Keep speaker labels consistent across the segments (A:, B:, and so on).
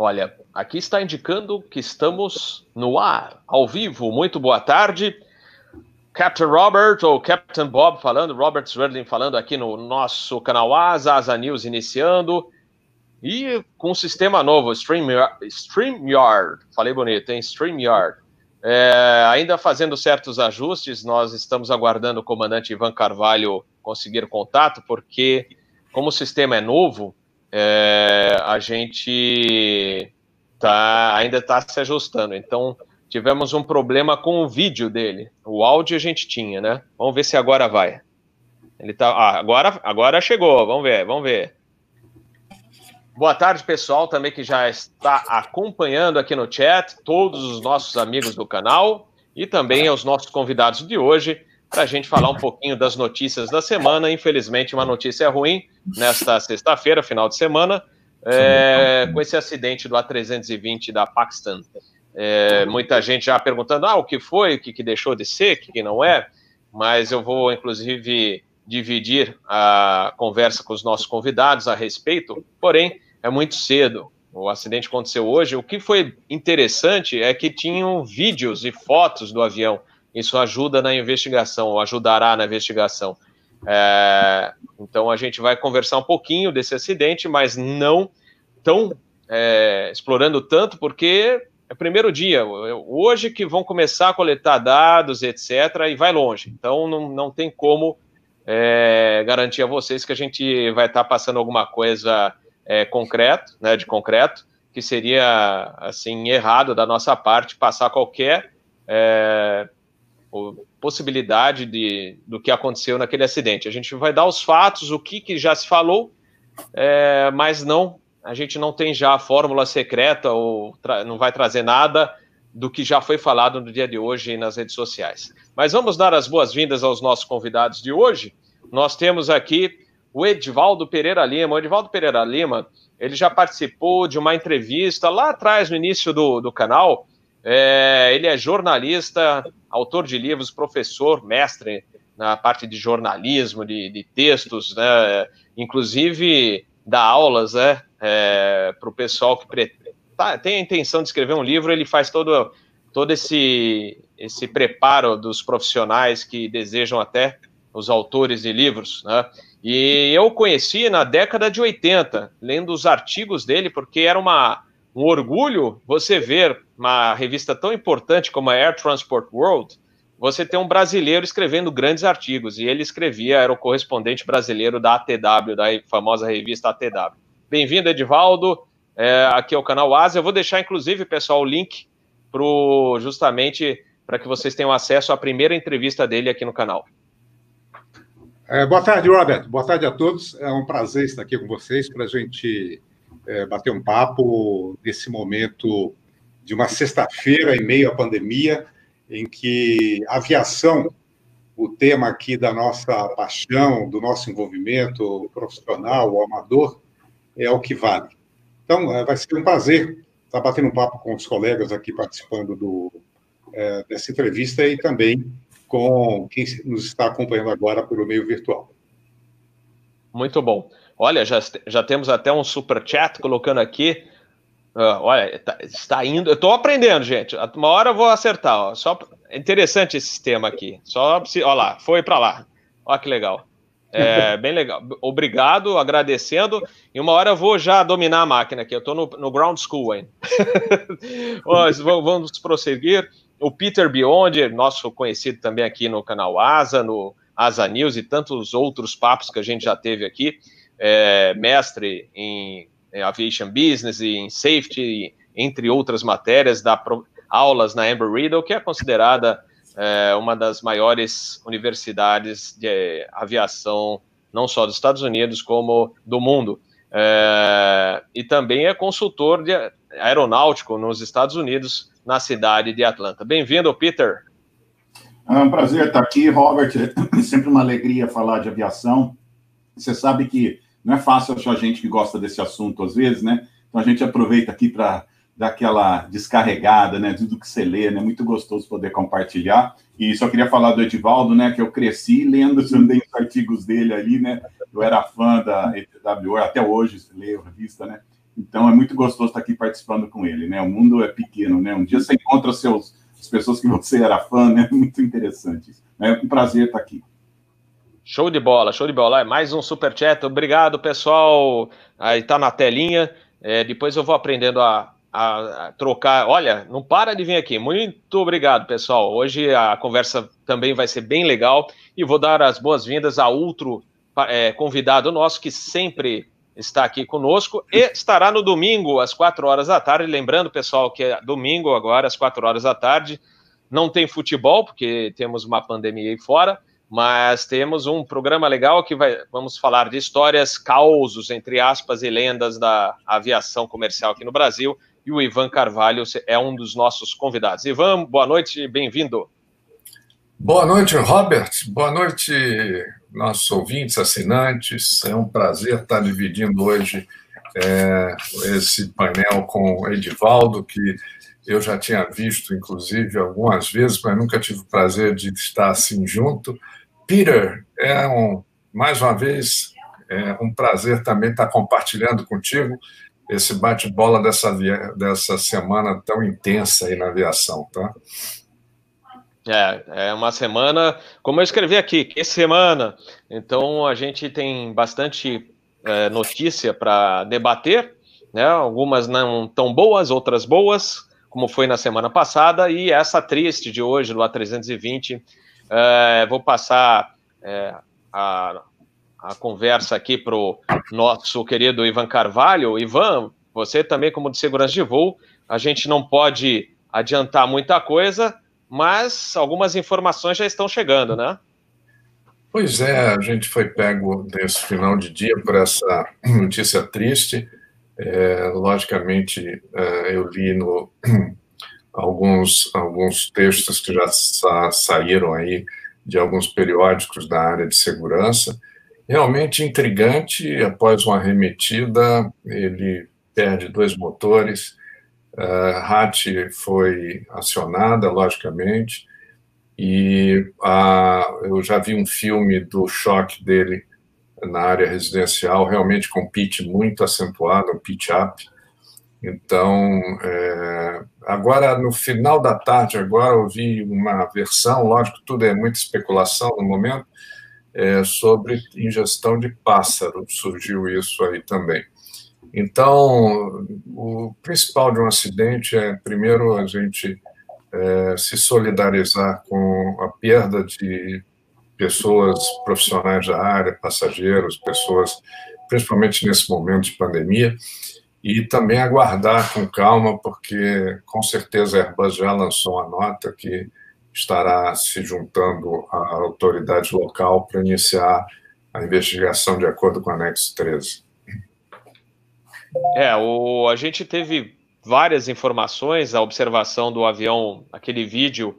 A: Olha, aqui está indicando que estamos no ar, ao vivo. Muito boa tarde. Captain Robert ou Captain Bob falando, Robert Swerdling falando aqui no nosso canal Asa, Asa News iniciando. E com um sistema novo, StreamYard. StreamYard falei bonito, hein? StreamYard. É, ainda fazendo certos ajustes, nós estamos aguardando o comandante Ivan Carvalho conseguir contato, porque, como o sistema é novo, é, a gente tá, ainda está se ajustando. Então, tivemos um problema com o vídeo dele. O áudio a gente tinha, né? Vamos ver se agora vai. Ele tá. Ah, agora, agora chegou. Vamos ver, vamos ver. Boa tarde, pessoal, também que já está acompanhando aqui no chat, todos os nossos amigos do canal e também aos nossos convidados de hoje para a gente falar um pouquinho das notícias da semana. Infelizmente, uma notícia ruim nesta sexta-feira, final de semana, é, com esse acidente do A320 da Paxton. É, muita gente já perguntando ah, o que foi, o que, que deixou de ser, o que, que não é, mas eu vou, inclusive, dividir a conversa com os nossos convidados a respeito, porém, é muito cedo. O acidente aconteceu hoje. O que foi interessante é que tinham vídeos e fotos do avião. Isso ajuda na investigação, ou ajudará na investigação. É, então a gente vai conversar um pouquinho desse acidente, mas não tão é, explorando tanto, porque é o primeiro dia. Hoje que vão começar a coletar dados, etc., e vai longe. Então não, não tem como é, garantir a vocês que a gente vai estar passando alguma coisa é, concreto, né, de concreto, que seria assim errado da nossa parte passar qualquer é, possibilidade de, do que aconteceu naquele acidente. A gente vai dar os fatos, o que, que já se falou, é, mas não, a gente não tem já a fórmula secreta ou não vai trazer nada do que já foi falado no dia de hoje nas redes sociais. Mas vamos dar as boas-vindas aos nossos convidados de hoje. Nós temos aqui o Edvaldo Pereira Lima. O Edvaldo Pereira Lima, ele já participou de uma entrevista lá atrás, no início do, do canal, é, ele é jornalista, autor de livros, professor, mestre na parte de jornalismo, de, de textos, né? inclusive dá aulas né? É, para o pessoal que tá, tem a intenção de escrever um livro, ele faz todo, todo esse, esse preparo dos profissionais que desejam até os autores de livros, né? E eu conheci na década de 80, lendo os artigos dele, porque era uma, um orgulho você ver uma revista tão importante como a Air Transport World, você ter um brasileiro escrevendo grandes artigos, e ele escrevia, era o correspondente brasileiro da ATW, da famosa revista ATW. Bem-vindo, Edivaldo, é, aqui é o canal Asa. Eu vou deixar, inclusive, pessoal, o link pro, justamente para que vocês tenham acesso à primeira entrevista dele aqui no canal.
B: É, boa tarde, Robert. Boa tarde a todos. É um prazer estar aqui com vocês para a gente é, bater um papo nesse momento de uma sexta-feira em meio à pandemia, em que aviação, o tema aqui da nossa paixão, do nosso envolvimento profissional, amador, é o que vale. Então, é, vai ser um prazer estar batendo um papo com os colegas aqui participando do, é, dessa entrevista e também com quem nos está acompanhando agora pelo meio virtual.
A: Muito bom. Olha, já, já temos até um super chat colocando aqui. Uh, olha, tá, está indo. Eu estou aprendendo, gente. Uma hora eu vou acertar. Ó. Só é interessante esse sistema aqui. Só olha lá, foi para lá. Olha que legal. É bem legal. Obrigado, agradecendo. E uma hora eu vou já dominar a máquina aqui. Eu estou no, no ground school ainda. vamos prosseguir. O Peter Beyond, nosso conhecido também aqui no canal Asa, no Asa News e tantos outros papos que a gente já teve aqui é, mestre em, Aviation Business e em Safety, entre outras matérias, dá pro, aulas na Embry-Riddle, que é considerada é, uma das maiores universidades de aviação, não só dos Estados Unidos, como do mundo. É, e também é consultor de aeronáutico nos Estados Unidos, na cidade de Atlanta. Bem-vindo, Peter.
C: É um prazer estar aqui, Robert. É sempre uma alegria falar de aviação. Você sabe que não é fácil achar gente que gosta desse assunto às vezes, né? Então a gente aproveita aqui para dar aquela descarregada, né? Do que você lê, né? Muito gostoso poder compartilhar. E só queria falar do Edivaldo, né? Que eu cresci lendo também os artigos dele ali, né? Eu era fã da ETW, até hoje leio a revista, né? Então é muito gostoso estar aqui participando com ele, né? O mundo é pequeno, né? Um dia você encontra seus, as pessoas que você era fã, né? Muito interessante. É um prazer estar aqui.
A: Show de bola, show de bola. Mais um super chat. Obrigado, pessoal. Aí tá na telinha. É, depois eu vou aprendendo a, a, a, trocar. Olha, não para de vir aqui. Muito obrigado, pessoal. Hoje a conversa também vai ser bem legal e vou dar as boas-vindas a outro é, convidado nosso que sempre está aqui conosco e estará no domingo às quatro horas da tarde. Lembrando, pessoal, que é domingo agora às quatro horas da tarde. Não tem futebol porque temos uma pandemia aí fora, mas temos um programa legal que vai, vamos falar de histórias, causos, entre aspas, e lendas da aviação comercial aqui no Brasil. E o Ivan Carvalho é um dos nossos convidados. Ivan, boa noite, bem-vindo.
D: Boa noite, Robert. Boa noite, nossos ouvintes, assinantes. É um prazer estar dividindo hoje é, esse painel com o Edivaldo, que eu já tinha visto, inclusive, algumas vezes, mas nunca tive o prazer de estar assim junto. Peter, é um, mais uma vez, é um prazer também estar compartilhando contigo esse bate-bola dessa, dessa semana tão intensa aí na aviação, tá?
A: É, é uma semana, como eu escrevi aqui, que semana. Então a gente tem bastante é, notícia para debater, né? Algumas não tão boas, outras boas, como foi na semana passada, e essa triste de hoje, do A320, é, vou passar é, a, a conversa aqui para o nosso querido Ivan Carvalho. Ivan, você também, como de segurança de voo, a gente não pode adiantar muita coisa, mas algumas informações já estão chegando, né?
D: Pois é, a gente foi pego nesse final de dia por essa notícia triste. É, logicamente, é, eu li no, alguns, alguns textos que já sa saíram aí de alguns periódicos da área de segurança. Realmente intrigante, após uma arremetida, ele perde dois motores, RAT foi acionada, logicamente, e uh, eu já vi um filme do choque dele na área residencial, realmente com pitch muito acentuado, um pitch up, então, é, agora no final da tarde, agora eu vi uma versão, lógico, tudo é muita especulação no momento, é, sobre ingestão de pássaro, surgiu isso aí também. Então, o principal de um acidente é, primeiro, a gente é, se solidarizar com a perda de pessoas profissionais da área, passageiros, pessoas, principalmente nesse momento de pandemia, e também aguardar com calma, porque com certeza a Airbus já lançou uma nota que estará se juntando à autoridade local para iniciar a investigação de acordo com o anexo 13.
A: É, o, a gente teve várias informações, a observação do avião, aquele vídeo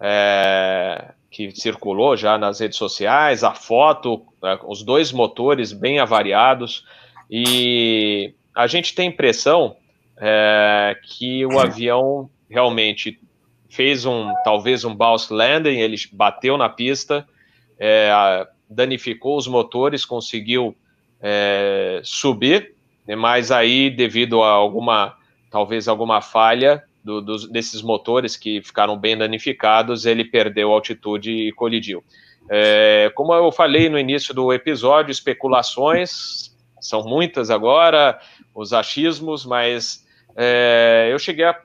A: é, que circulou já nas redes sociais, a foto, é, os dois motores bem avariados, e a gente tem a impressão é, que o avião realmente fez um, talvez um bounce landing, ele bateu na pista, é, danificou os motores, conseguiu é, subir, mas aí devido a alguma, talvez alguma falha do, dos, desses motores que ficaram bem danificados, ele perdeu altitude e colidiu. É, como eu falei no início do episódio, especulações são muitas agora, os achismos, mas é, eu cheguei a,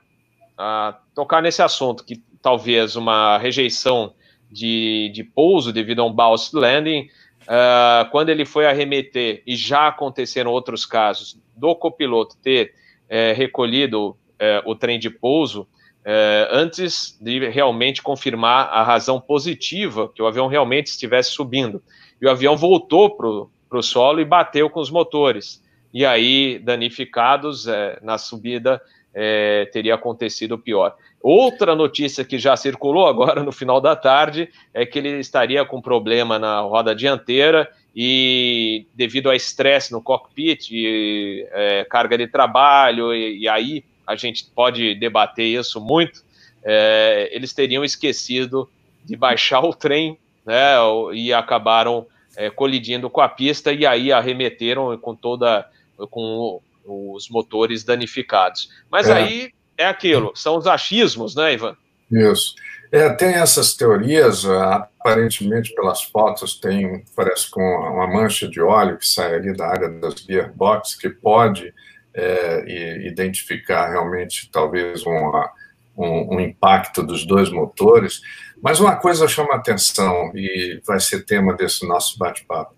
A: a, tocar nesse assunto, que talvez uma rejeição de, de pouso devido a um bounce landing, uh, quando ele foi arremeter, e já aconteceram outros casos, do copiloto ter é, recolhido é, o trem de pouso, é, antes de realmente confirmar a razão positiva que o avião realmente estivesse subindo. E o avião voltou para o solo e bateu com os motores e aí danificados é, na subida é, teria acontecido pior. Outra notícia que já circulou agora no final da tarde é que ele estaria com problema na roda dianteira e devido a estresse no cockpit, e, é, carga de trabalho, e, e, aí a gente pode debater isso muito, é, eles teriam esquecido de baixar o trem né, e acabaram é, colidindo com a pista e aí arremeteram com toda com os motores danificados. Mas é. aí é aquilo, são os achismos, né, Ivan?
D: Isso. É, tem essas teorias, aparentemente pelas fotos tem, parece com uma mancha de óleo que sai ali da área das gearbox, que pode é, identificar realmente talvez uma, um, um, impacto dos dois motores. Mas uma coisa chama atenção e vai ser tema desse nosso bate-papo: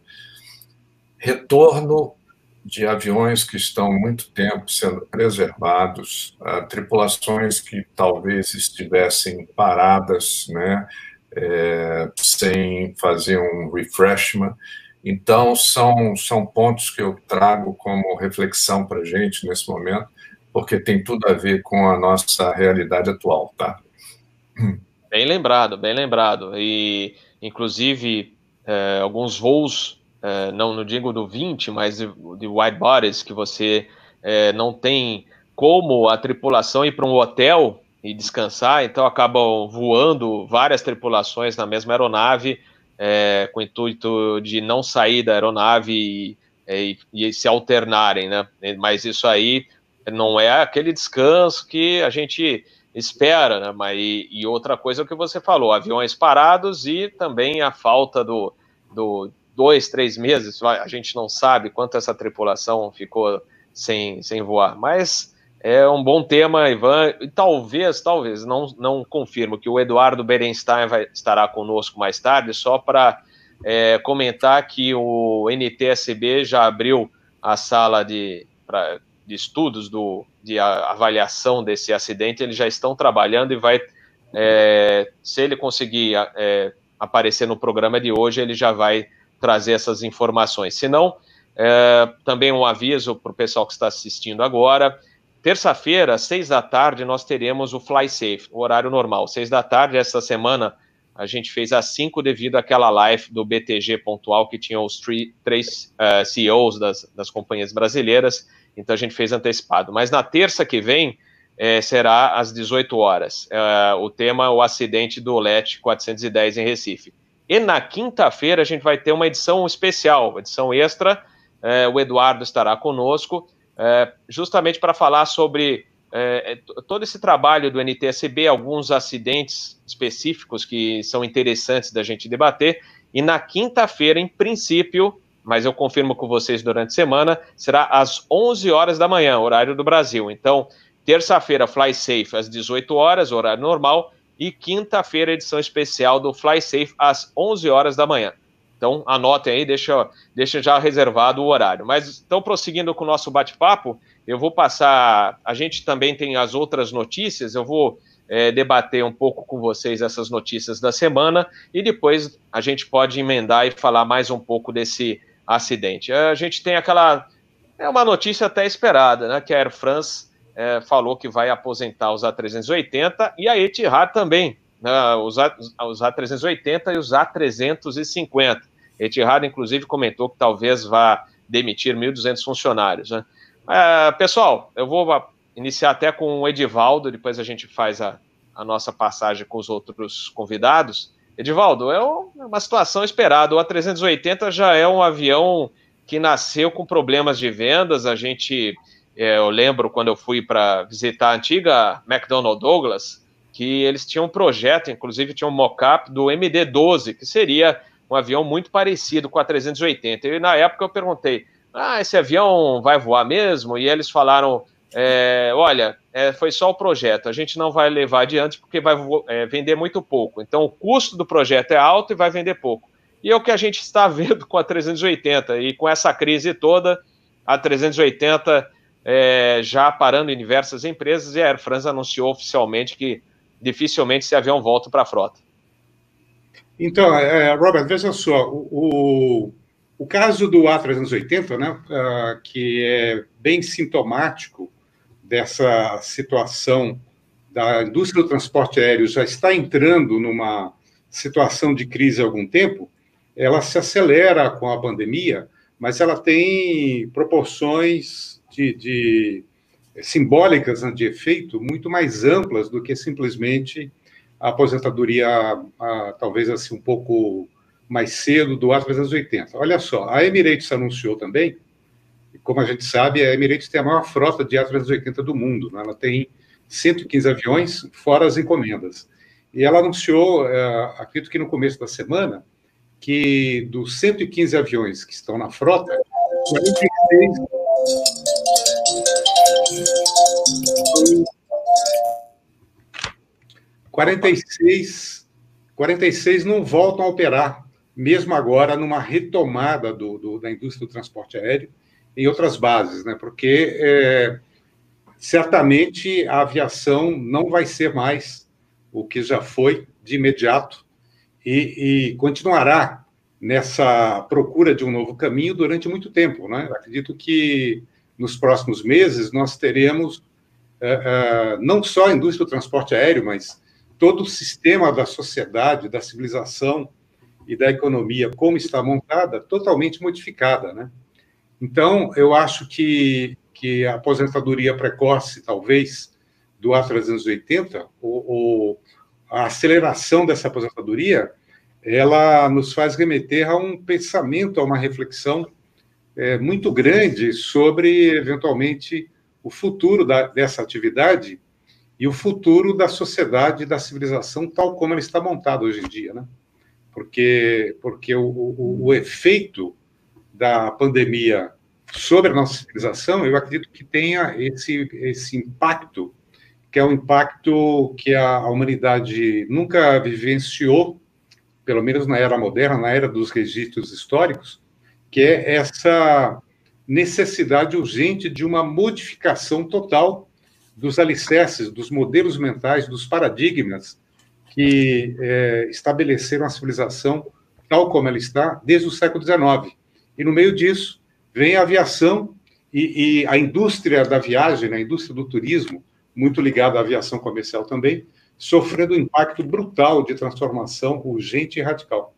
D: retorno de aviões que estão muito tempo sendo preservados, uh, tripulações que talvez estivessem paradas, né, é, sem fazer um refreshment. Então, são, são pontos que eu trago como reflexão para a gente nesse momento, porque tem tudo a ver com a nossa realidade atual, tá?
A: Bem lembrado, bem lembrado. E, inclusive, é, alguns voos é, não, não digo do 20, mas de, de wide bodies, que você é, não tem como a tripulação ir para um hotel e descansar, então acabam voando várias tripulações na mesma aeronave, é, com o intuito de não sair da aeronave e, e, e, se alternarem, né? Mas isso aí não é aquele descanso que a gente espera, né? Mas, e, e outra coisa é o que você falou, aviões parados e também a falta do, do dois, três meses, a gente não sabe quanto essa tripulação ficou sem, sem voar, mas é um bom tema, Ivan, e talvez, talvez, não, não confirmo que o Eduardo Berenstein vai, estará conosco mais tarde, só para é, comentar que o NTSB já abriu a sala de, pra, de estudos do, de avaliação desse acidente, eles já estão trabalhando e vai, é, se ele conseguir é, aparecer no programa de hoje, ele já vai trazer essas informações. Se não, é, também um aviso para o pessoal que está assistindo agora. Terça-feira, seis da tarde, nós teremos o Fly Safe, o horário normal. Seis da tarde, essa semana, a gente fez às cinco devido àquela live do BTG pontual que tinha os três uh, CEOs das, das companhias brasileiras, então a gente fez antecipado. Mas na terça que vem, é, será às 18 horas. É, o tema é o acidente do LET 410 em Recife. E na quinta-feira a gente vai ter uma edição especial, edição extra. É, o Eduardo estará conosco, é, justamente para falar sobre é, é todo esse trabalho do NTSB, alguns acidentes específicos que são interessantes da gente debater. E na quinta-feira, em princípio, mas eu confirmo com vocês durante a semana, será às 11 horas da manhã, horário do Brasil. Então, terça-feira, Fly Safe às 18 horas, horário normal e quinta-feira, edição especial do Fly Safe às 11 horas da manhã. Então, anotem aí, deixa, deixa já reservado o horário. Mas, então, prosseguindo com o nosso bate-papo, eu vou passar. A gente também tem as outras notícias, eu vou é, debater um pouco com vocês essas notícias da semana e depois a gente pode emendar e falar mais um pouco desse acidente. A gente tem aquela. É uma notícia até esperada, né? Que a Air France é, falou que vai aposentar os A380 e a Etihad também, né, os, A, os A380 e os A350. Etihad, inclusive, comentou que talvez vá demitir 1.200 funcionários. Né? É, pessoal, eu vou iniciar até com o Edivaldo, depois a gente faz a, a nossa passagem com os outros convidados. Edivaldo, é uma situação esperada. O A380 já é um avião que nasceu com problemas de vendas. A gente é, eu lembro quando eu fui para visitar a antiga McDonnell Douglas, que eles tinham um projeto, inclusive tinha um mock-up do MD-12, que seria um avião muito parecido com a 380. E na época eu perguntei, ah, esse avião vai voar mesmo? E eles falaram, é, olha, é, foi só o projeto, a gente não vai levar adiante porque vai é, vender muito pouco. Então o custo do projeto é alto e vai vender pouco. E é o que a gente está vendo com a 380. E com essa crise toda, a 380 é, já parando em diversas empresas, e a Air France anunciou oficialmente que dificilmente esse avião volta para a frota.
B: Então, é, Robert, veja só, o, o caso do A380, né, uh, que é bem sintomático dessa situação da indústria do transporte aéreo já está entrando numa situação de crise há algum tempo, ela se acelera com a pandemia, mas ela tem proporções de, de simbólicas né, de efeito muito mais amplas do que simplesmente a aposentadoria, a, talvez assim, um pouco mais cedo do A380. Olha só, a Emirates anunciou também como a gente sabe, a Emirates tem a maior frota de A380 do mundo. Né? Ela tem 115 aviões, fora as encomendas. E ela anunciou, é, acredito que no começo da semana, que dos 115 aviões que estão na frota, 46 46, 46 não voltam a operar, mesmo agora numa retomada do, do, da indústria do transporte aéreo em outras bases, né? porque é, certamente a aviação não vai ser mais o que já foi de imediato e, e continuará nessa procura de um novo caminho durante muito tempo. Né? Acredito que nos próximos meses nós teremos é, é, não só a indústria do transporte aéreo, mas todo o sistema da sociedade, da civilização e da economia, como está montada, totalmente modificada, né? Então, eu acho que, que a aposentadoria precoce, talvez, do A380, ou, ou a aceleração dessa aposentadoria, ela nos faz remeter a um pensamento, a uma reflexão é, muito grande sobre, eventualmente, o futuro da, dessa atividade e o futuro da sociedade, da civilização, tal como ela está montada hoje em dia, né? Porque, porque o, o, o efeito da pandemia sobre a nossa civilização, eu acredito que tenha esse, esse impacto, que é um impacto que a, humanidade nunca vivenciou, pelo menos na era moderna, na era dos registros históricos, que é essa necessidade urgente de uma modificação total dos alicerces, dos modelos mentais, dos paradigmas que é, estabeleceram a civilização tal como ela está desde o século XIX. E no meio disso vem a aviação e, e a indústria da viagem, né, a indústria do turismo, muito ligada à aviação comercial também, sofrendo um impacto brutal de transformação urgente e radical.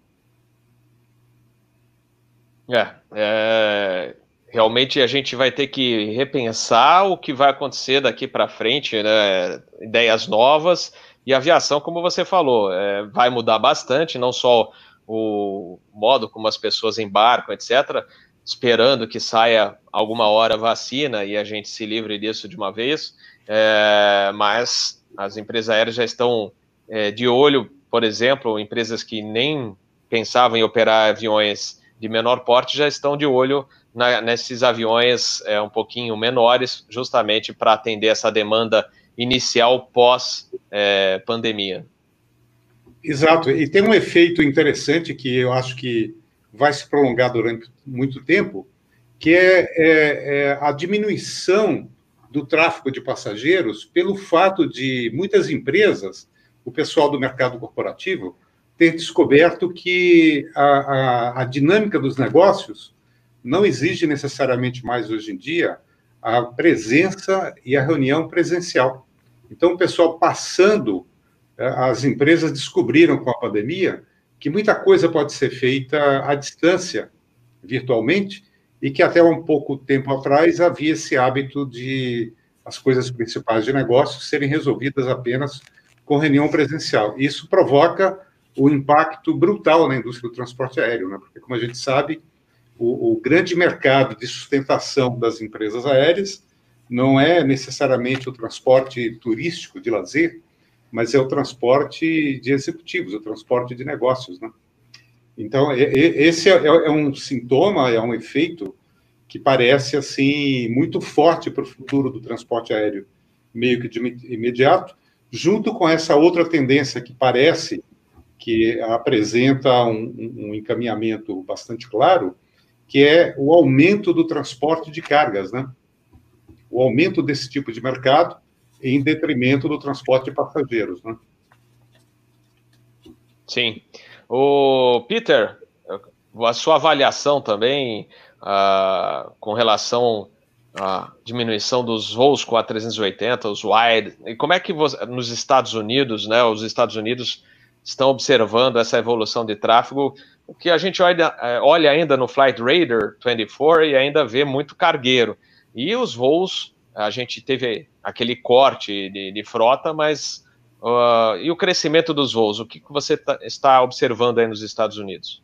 A: É, é, realmente a gente vai ter que repensar o que vai acontecer daqui para frente, né? ideias novas, e a aviação, como você falou, é, vai mudar bastante, não só o modo como as pessoas embarcam, etc., esperando que saia alguma hora vacina e a gente se livre disso de uma vez, é, mas as empresas aéreas já estão é, de olho, por exemplo, empresas que nem pensavam em operar aviões de menor porte já estão de olho na, nesses aviões é, um pouquinho menores, justamente para atender essa demanda inicial pós-pandemia.
B: É, Exato, e tem um efeito interessante que eu acho que vai se prolongar durante muito tempo, que é, é, é a diminuição do tráfego de passageiros pelo fato de muitas empresas, o pessoal do mercado corporativo, ter descoberto que a, a, a dinâmica dos negócios não exige necessariamente mais hoje em dia a presença e a reunião presencial. Então, o pessoal passando, eh, as empresas descobriram com a pandemia que muita coisa pode ser feita à distância, virtualmente, e que até um pouco tempo atrás havia esse hábito de as coisas principais de negócio serem resolvidas apenas com reunião presencial. Isso provoca o impacto brutal na indústria do transporte aéreo, né? porque, como a gente sabe, o, o, grande mercado de sustentação das empresas aéreas não é necessariamente o transporte turístico de lazer, mas é o transporte de executivos, o transporte de negócios, né? Então, esse é, é um sintoma, é um efeito que parece, assim, muito forte para o futuro do transporte aéreo, meio que de imediato, junto com essa outra tendência que parece que apresenta um, um encaminhamento bastante claro, que é o aumento do transporte de cargas, né? O aumento desse tipo de mercado em detrimento do transporte de passageiros, né?
A: Sim. O Peter, a sua avaliação também uh, com relação à diminuição dos voos com a 380, os wide, e como é que você, nos Estados Unidos, né, os Estados Unidos estão observando essa evolução de tráfego o que a gente olha, é, olha ainda no Flight Radar 24 e ainda vê muito cargueiro. E os voos, a gente teve aquele corte de, de frota, mas uh, e o crescimento dos voos? O que, você tá, está observando aí nos Estados Unidos?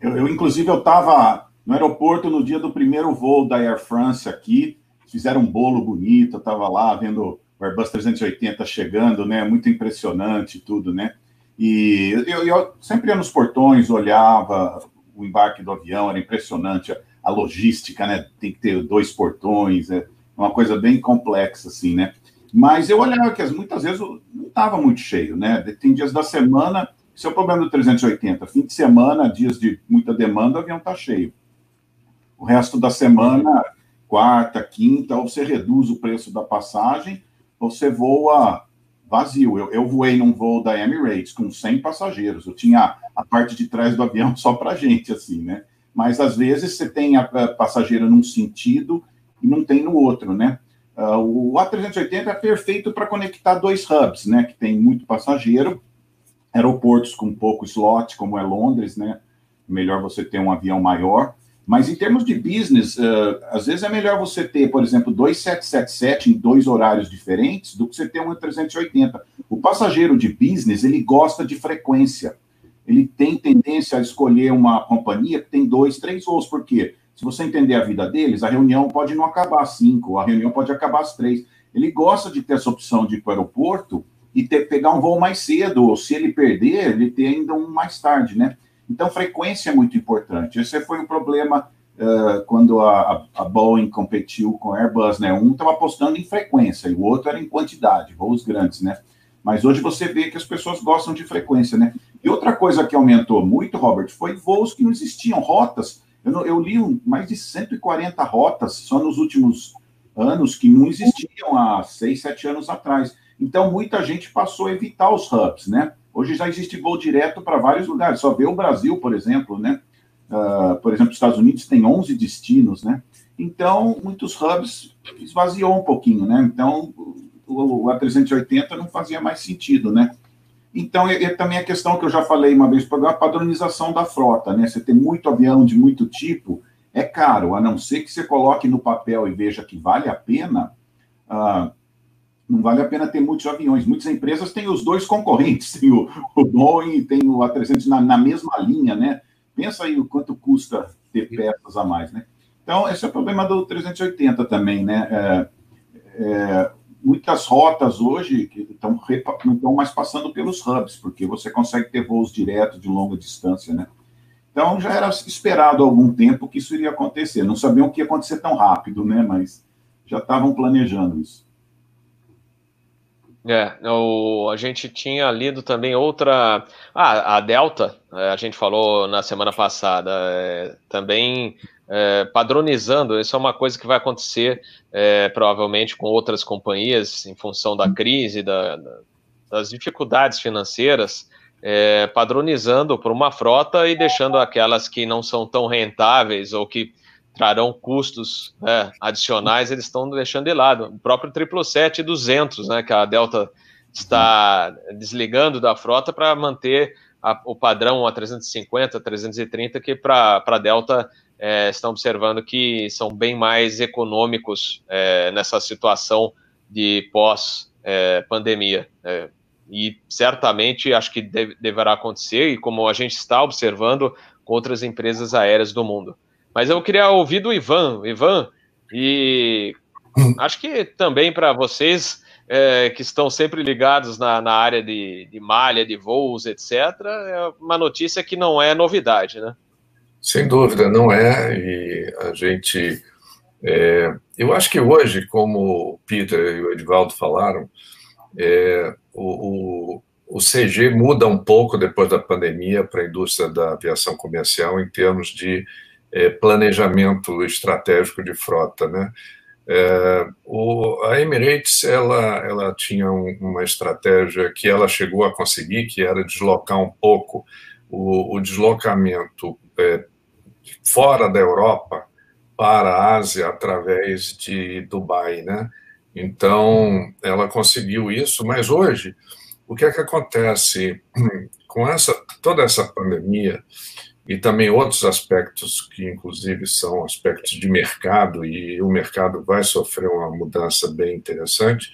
C: Eu, eu inclusive, eu estava no aeroporto no dia do primeiro voo da Air France aqui, fizeram um bolo bonito, eu estava lá vendo o Airbus 380 chegando, né? Muito impressionante tudo, né? E eu, eu, sempre ia nos portões, olhava o embarque do avião, era impressionante a, a logística, né? Tem que ter dois portões, é uma coisa bem complexa, assim, né? Mas eu olhava que muitas vezes não estava muito cheio, né? Tem dias da semana, esse é o problema do 380, fim de semana, dias de muita demanda, o avião está cheio. O resto da semana, quarta, quinta, ou você reduz o preço da passagem, ou você voa vazio. Eu, eu voei num voo da Emirates com 100 passageiros. Eu tinha a parte de trás do avião só para gente, assim, né? Mas às vezes você tem a, passageira num sentido e não tem no outro, né? Uh, o A380 é perfeito para conectar dois hubs, né? Que tem muito passageiro, aeroportos com pouco slot, como é Londres, né? Melhor você ter um avião maior. Mas em termos de business, uh, às vezes é melhor você ter, por exemplo, dois 777 em dois horários diferentes do que você ter um 380. O passageiro de business, ele gosta de frequência. Ele tem tendência a escolher uma companhia que tem dois, três voos. Por quê? Se você entender a vida deles, a reunião pode não acabar às cinco, a reunião pode acabar às três. Ele gosta de ter essa opção de ir para o aeroporto e ter, pegar um voo mais cedo, ou se ele perder, ele ter ainda um mais tarde, né? Então, frequência é muito importante. Esse foi o problema uh, quando a, a, Boeing competiu com a Airbus, né? Um estava apostando em frequência e o outro era em quantidade, voos grandes, né? Mas hoje você vê que as pessoas gostam de frequência, né? E outra coisa que aumentou muito, Robert, foi voos que não existiam, rotas. Eu, eu li um, mais de 140 rotas só nos últimos anos que não existiam há seis, sete anos atrás. Então, muita gente passou a evitar os hubs, né? Hoje já existe voo direto para vários lugares. Só vê o Brasil, por exemplo, né? Uh, por exemplo, os Estados Unidos tem 11 destinos, né? Então, muitos hubs esvaziou um pouquinho, né? Então, o, o A380 não fazia mais sentido, né? Então, e, e também a questão que eu já falei uma vez, a padronização da frota, né? Você tem muito avião de muito tipo, é caro, a não ser que você coloque no papel e veja que vale a pena, uh, não vale a pena ter muitos aviões. Muitas empresas têm os dois concorrentes, tem o, o Boeing e tem o A300 na, na, mesma linha, né? Pensa aí o quanto custa ter peças a mais, né? Então, esse é o problema do 380 também, né? É, é, muitas rotas hoje que estão, não estão mais passando pelos hubs, porque você consegue ter voos diretos de longa distância, né? Então, já era esperado há algum tempo que isso iria acontecer. Não sabiam que ia acontecer tão rápido, né? Mas já estavam planejando isso.
A: É, o, a gente tinha lido também outra. Ah, a Delta, é, a gente falou na semana passada, é, também é, padronizando. Isso é uma coisa que vai acontecer é, provavelmente com outras companhias, em função da crise, da, das dificuldades financeiras, é, padronizando por uma frota e deixando aquelas que não são tão rentáveis ou que trarão custos né, adicionais, eles estão deixando de lado. O próprio 777-200, né, que a Delta está desligando da frota para manter a, o padrão a 350, 330, que para a Delta é, estão observando que são bem mais econômicos é, nessa situação de pós-pandemia. É, e certamente acho que deve, deverá acontecer, e como a gente está observando com outras empresas aéreas do mundo. Mas eu queria ouvir do Ivan. Ivan, e acho que também para vocês é, que estão sempre ligados na, na área de, de, malha, de voos, etc., é uma notícia que não é novidade, né?
D: Sem dúvida, não é. E a gente. É, eu acho que hoje, como o Peter e o Edvaldo falaram, é, o, o, o CG muda um pouco depois da pandemia para a indústria da aviação comercial em termos de é, planejamento estratégico de frota, né? É, o, a Emirates ela, ela tinha um, uma estratégia que ela chegou a conseguir, que era deslocar um pouco o, o deslocamento é, fora da Europa para a Ásia através de Dubai, né? Então ela conseguiu isso, mas hoje o que é que acontece com essa toda essa pandemia? E também outros aspectos que, inclusive, são aspectos de mercado, e o mercado vai sofrer uma mudança bem interessante.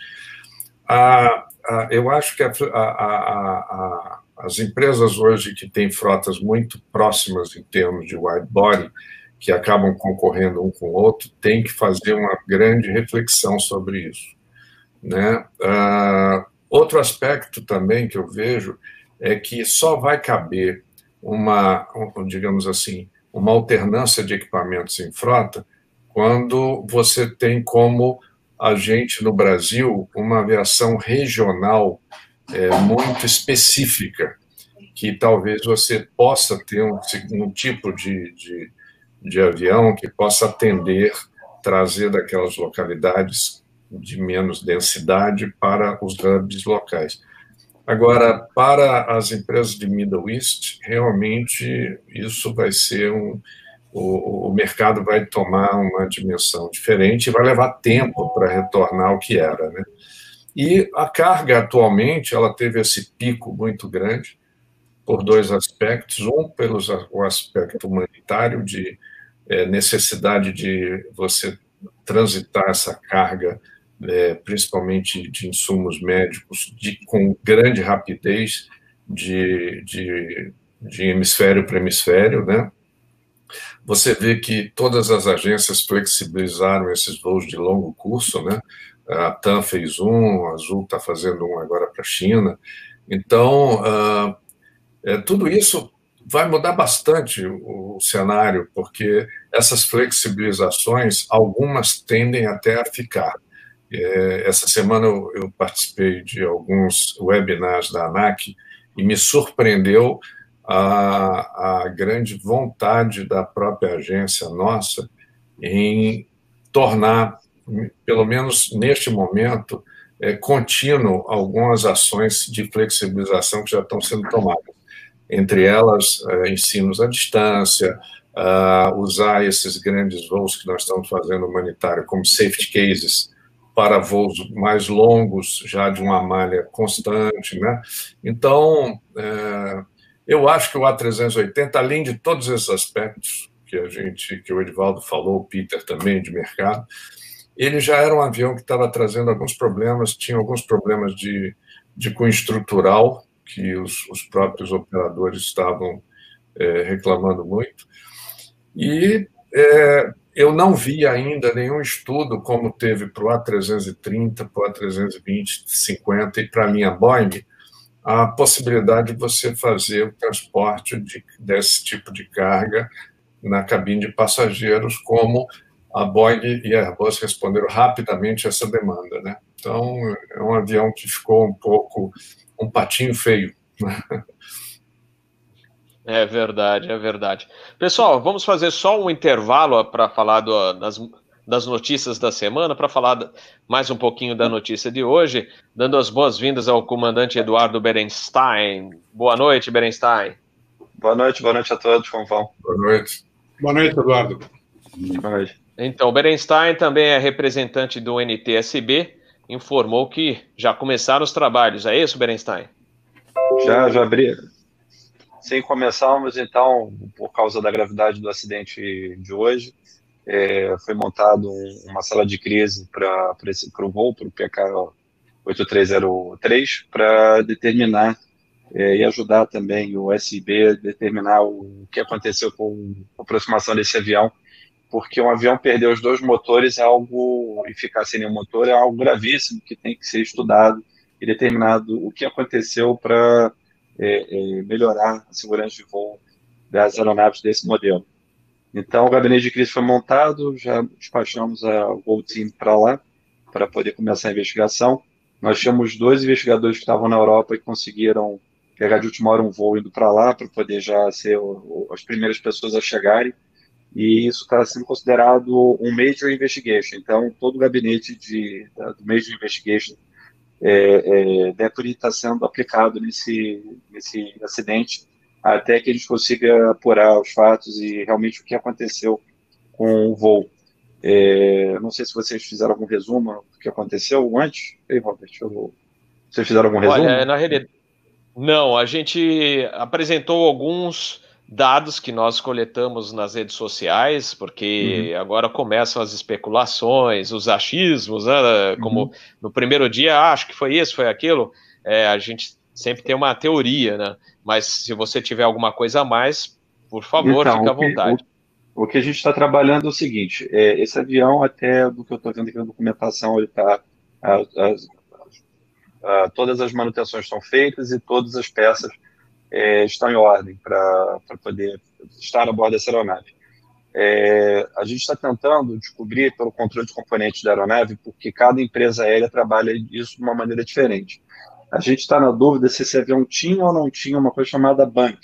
D: Eu acho que a, a, a, as empresas hoje que têm frotas muito próximas em termos de wide body, que acabam concorrendo um com o outro, tem que fazer uma grande reflexão sobre isso. Né? Outro aspecto também que eu vejo é que só vai caber uma, digamos assim, uma alternância de equipamentos em frota quando você tem como agente no Brasil uma aviação regional é, muito específica, que talvez você possa ter um, um tipo de, de, de avião que possa atender, trazer daquelas localidades de menos densidade para os hubs locais. Agora, para as empresas de Middle East, realmente isso vai ser um. O, o mercado vai tomar uma dimensão diferente e vai levar tempo para retornar ao que era. Né? E a carga, atualmente, ela teve esse pico muito grande por dois aspectos. Um, pelo o aspecto humanitário, de é, necessidade de você transitar essa carga é, principalmente de insumos médicos, de, com grande rapidez de, de, de hemisfério para hemisfério, né? Você vê que todas as agências flexibilizaram esses voos de longo curso, né? A TAM fez um, a Azul está fazendo um agora para a China. Então, uh, é, tudo isso vai mudar bastante o, o, cenário, porque essas flexibilizações, algumas tendem até a ficar. É, essa semana eu, eu, participei de alguns webinars da ANAC e me surpreendeu a, a grande vontade da própria agência nossa em tornar, pelo menos neste momento, é, contínuo algumas ações de flexibilização que já estão sendo tomadas. Entre elas, é, ensinos à distância, usar esses grandes voos que nós estamos fazendo humanitário como safety cases, para voos mais longos, já de uma malha constante. Né? Então, é, eu acho que o A380, além de todos esses aspectos que a gente, que o Edivaldo falou, o Peter também, de mercado, ele já era um avião que estava trazendo alguns problemas, tinha alguns problemas de, de cunho estrutural, que os, os próprios operadores estavam é, reclamando muito. E é, eu não vi ainda nenhum estudo como teve para o A330, para o A320, 50 e para a linha Boeing, a possibilidade de você fazer o transporte de, desse tipo de carga na cabine de passageiros, como a Boeing e a Airbus responderam rapidamente essa demanda. Né? Então, é um avião que ficou um pouco um patinho feio.
A: É verdade, é verdade. Pessoal, vamos fazer só um intervalo para falar do, das, das notícias da semana, para falar mais um pouquinho da notícia de hoje, dando as boas-vindas ao comandante Eduardo Berenstein. Boa noite, Berenstein.
E: Boa noite, boa noite a todos, como vão?
D: Boa noite.
B: Boa noite, Eduardo.
A: Boa noite. Então, o Berenstein também é representante do NTSB, informou que já começaram os trabalhos, é isso, Berenstein?
E: Já, já abri, Sim, começamos então, por causa da gravidade do acidente de hoje, é, foi montado um, uma sala de crise para o voo, para o PK 8303, para determinar é, e ajudar também o SIB a determinar o que aconteceu com a aproximação desse avião, porque um avião perder os dois motores é algo, e ficar sem nenhum motor é algo gravíssimo que tem que ser estudado e determinado o que aconteceu para é, é, melhorar a segurança de voo das aeronaves desse modelo. Então, o gabinete de crise foi montado, já despachamos a Gold Team para lá, para poder começar a investigação. Nós tínhamos dois investigadores que estavam na Europa e conseguiram pegar de última hora um voo indo para lá, para poder já ser o, o, as primeiras pessoas a chegarem. E isso está sendo considerado um Major Investigation. Então, todo o gabinete de, da, do Major Investigation é, é, estar sendo aplicado nesse, nesse acidente até que a gente consiga apurar os fatos e realmente o que aconteceu com o voo. É, não sei se vocês fizeram algum resumo do que aconteceu antes. Ei, Robert, eu. Vocês fizeram algum resumo?
A: Olha, na realidade, não. A gente apresentou alguns dados que nós coletamos nas redes sociais, porque uhum. agora começam as especulações, os achismos, né? como uhum. no primeiro dia, ah, acho que foi isso, foi aquilo, é, a gente sempre tem uma teoria, né? Mas se você tiver alguma coisa a mais, por favor, então, fique à vontade.
E: o que a gente está trabalhando é o seguinte: é, esse avião, até do que eu estou vendo aqui na documentação, ele está. todas as manutenções estão feitas e todas as peças é, em ordem para poder estar a bordo dessa aeronave. É, a gente está tentando descobrir pelo controle de componentes da aeronave, porque cada empresa aérea trabalha isso de uma maneira diferente. A gente está na dúvida se esse avião tinha ou não tinha uma coisa chamada bump.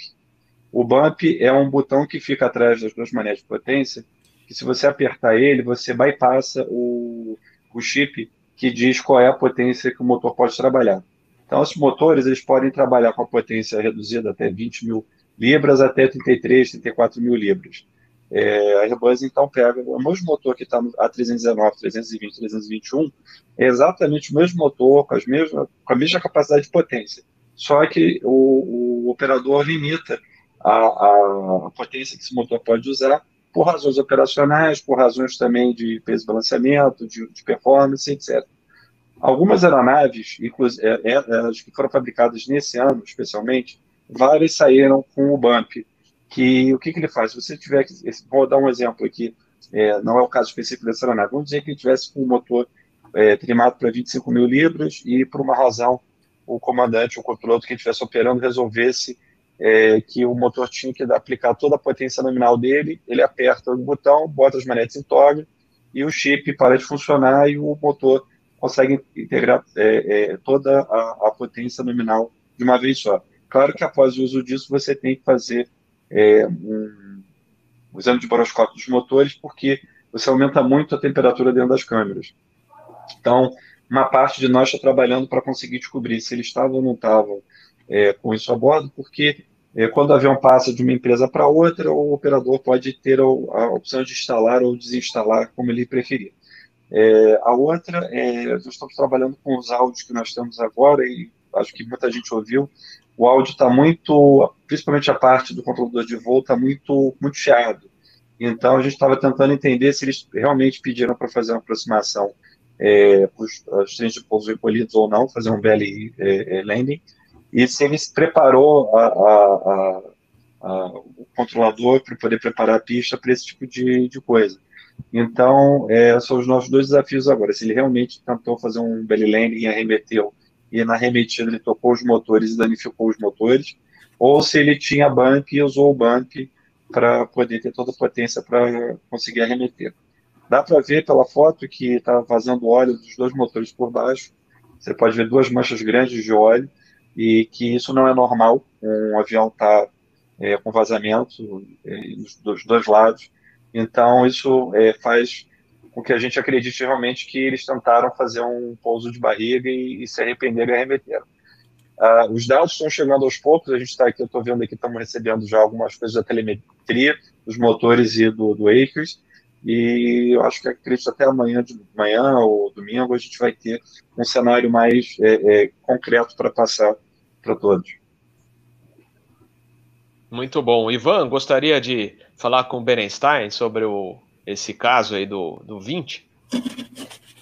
E: O bump é um botão que fica atrás das duas manete de potência, que se você apertar ele, você bypassa o, o chip que diz qual é a potência que o motor pode trabalhar. Então, esses motores eles podem trabalhar com a potência reduzida até 20 mil libras até 33, 34 mil libras. É, a Airbus, então, pega o mesmo motor que está no A319, 320, 321, é exatamente o mesmo motor, com, as mesmas, com a mesma capacidade de potência. Só que o, o operador limita a, a, potência que esse motor pode usar por razões operacionais, por razões também de peso balanceamento, de, de performance, etc. Algumas aeronaves, inclusive é, é, as que foram fabricadas nesse ano, especialmente, várias saíram com o bump, que o que, que ele faz? Se você tiver vou dar um exemplo aqui, é, não é o caso específico dessa aeronave, vamos dizer que ele tivesse com o motor é, trimado para 25 mil libras e por uma razão o comandante, o copiloto que estivesse operando resolvesse é, que o motor tinha que aplicar toda a potência nominal dele, ele aperta o botão, bota as manetes em toggle e o chip para de funcionar e o motor consegue integrar é, é, toda a, a, potência nominal de uma vez só. Claro que após o uso disso, você tem que fazer é, um, um, exame de boroscópio dos motores, porque você aumenta muito a temperatura dentro das câmeras. Então, uma parte de nós está trabalhando para conseguir descobrir se eles estavam ou não estavam é, com isso a bordo, porque é, quando o avião passa de uma empresa para outra, o operador pode ter a, a opção de instalar ou desinstalar, como ele preferir. É, a outra, é, nós estamos trabalhando com os áudios que nós temos agora, e acho que muita gente ouviu. O áudio está muito, principalmente a parte do controlador de voo, está muito, muito chiado. Então, a gente estava tentando entender se eles realmente pediram para fazer uma aproximação é, para os trens de pouso recolhidos ou não, fazer um VLI é, é, landing, e se eles preparou a, a, a, o controlador para poder preparar a pista para esse tipo de, de coisa. Então, é, são os nossos dois desafios agora. Se ele realmente tentou fazer um belly landing e arremeteu, e na arremetida ele tocou os motores e danificou os motores, ou se ele tinha bump e usou o bump para poder ter toda a potência para conseguir arremeter. Dá para ver pela foto que está vazando óleo dos dois motores por baixo. Você pode ver duas manchas grandes de óleo e que isso não é normal. Um avião está é, com vazamento é, dos dois lados então, isso é, faz com que a gente acredite realmente que eles tentaram fazer um pouso de barriga e, e se arrependeram e arremeteram. Uh, os dados estão chegando aos poucos, a gente está aqui, eu estou vendo aqui, estamos recebendo já algumas coisas da telemetria, dos motores e do, do Acres, e eu acho que acredito até amanhã de manhã ou domingo a gente vai ter um cenário mais é, é, concreto para passar para todos.
A: Muito bom. Ivan, gostaria de falar com o Berenstein sobre o, esse caso aí do, do 20?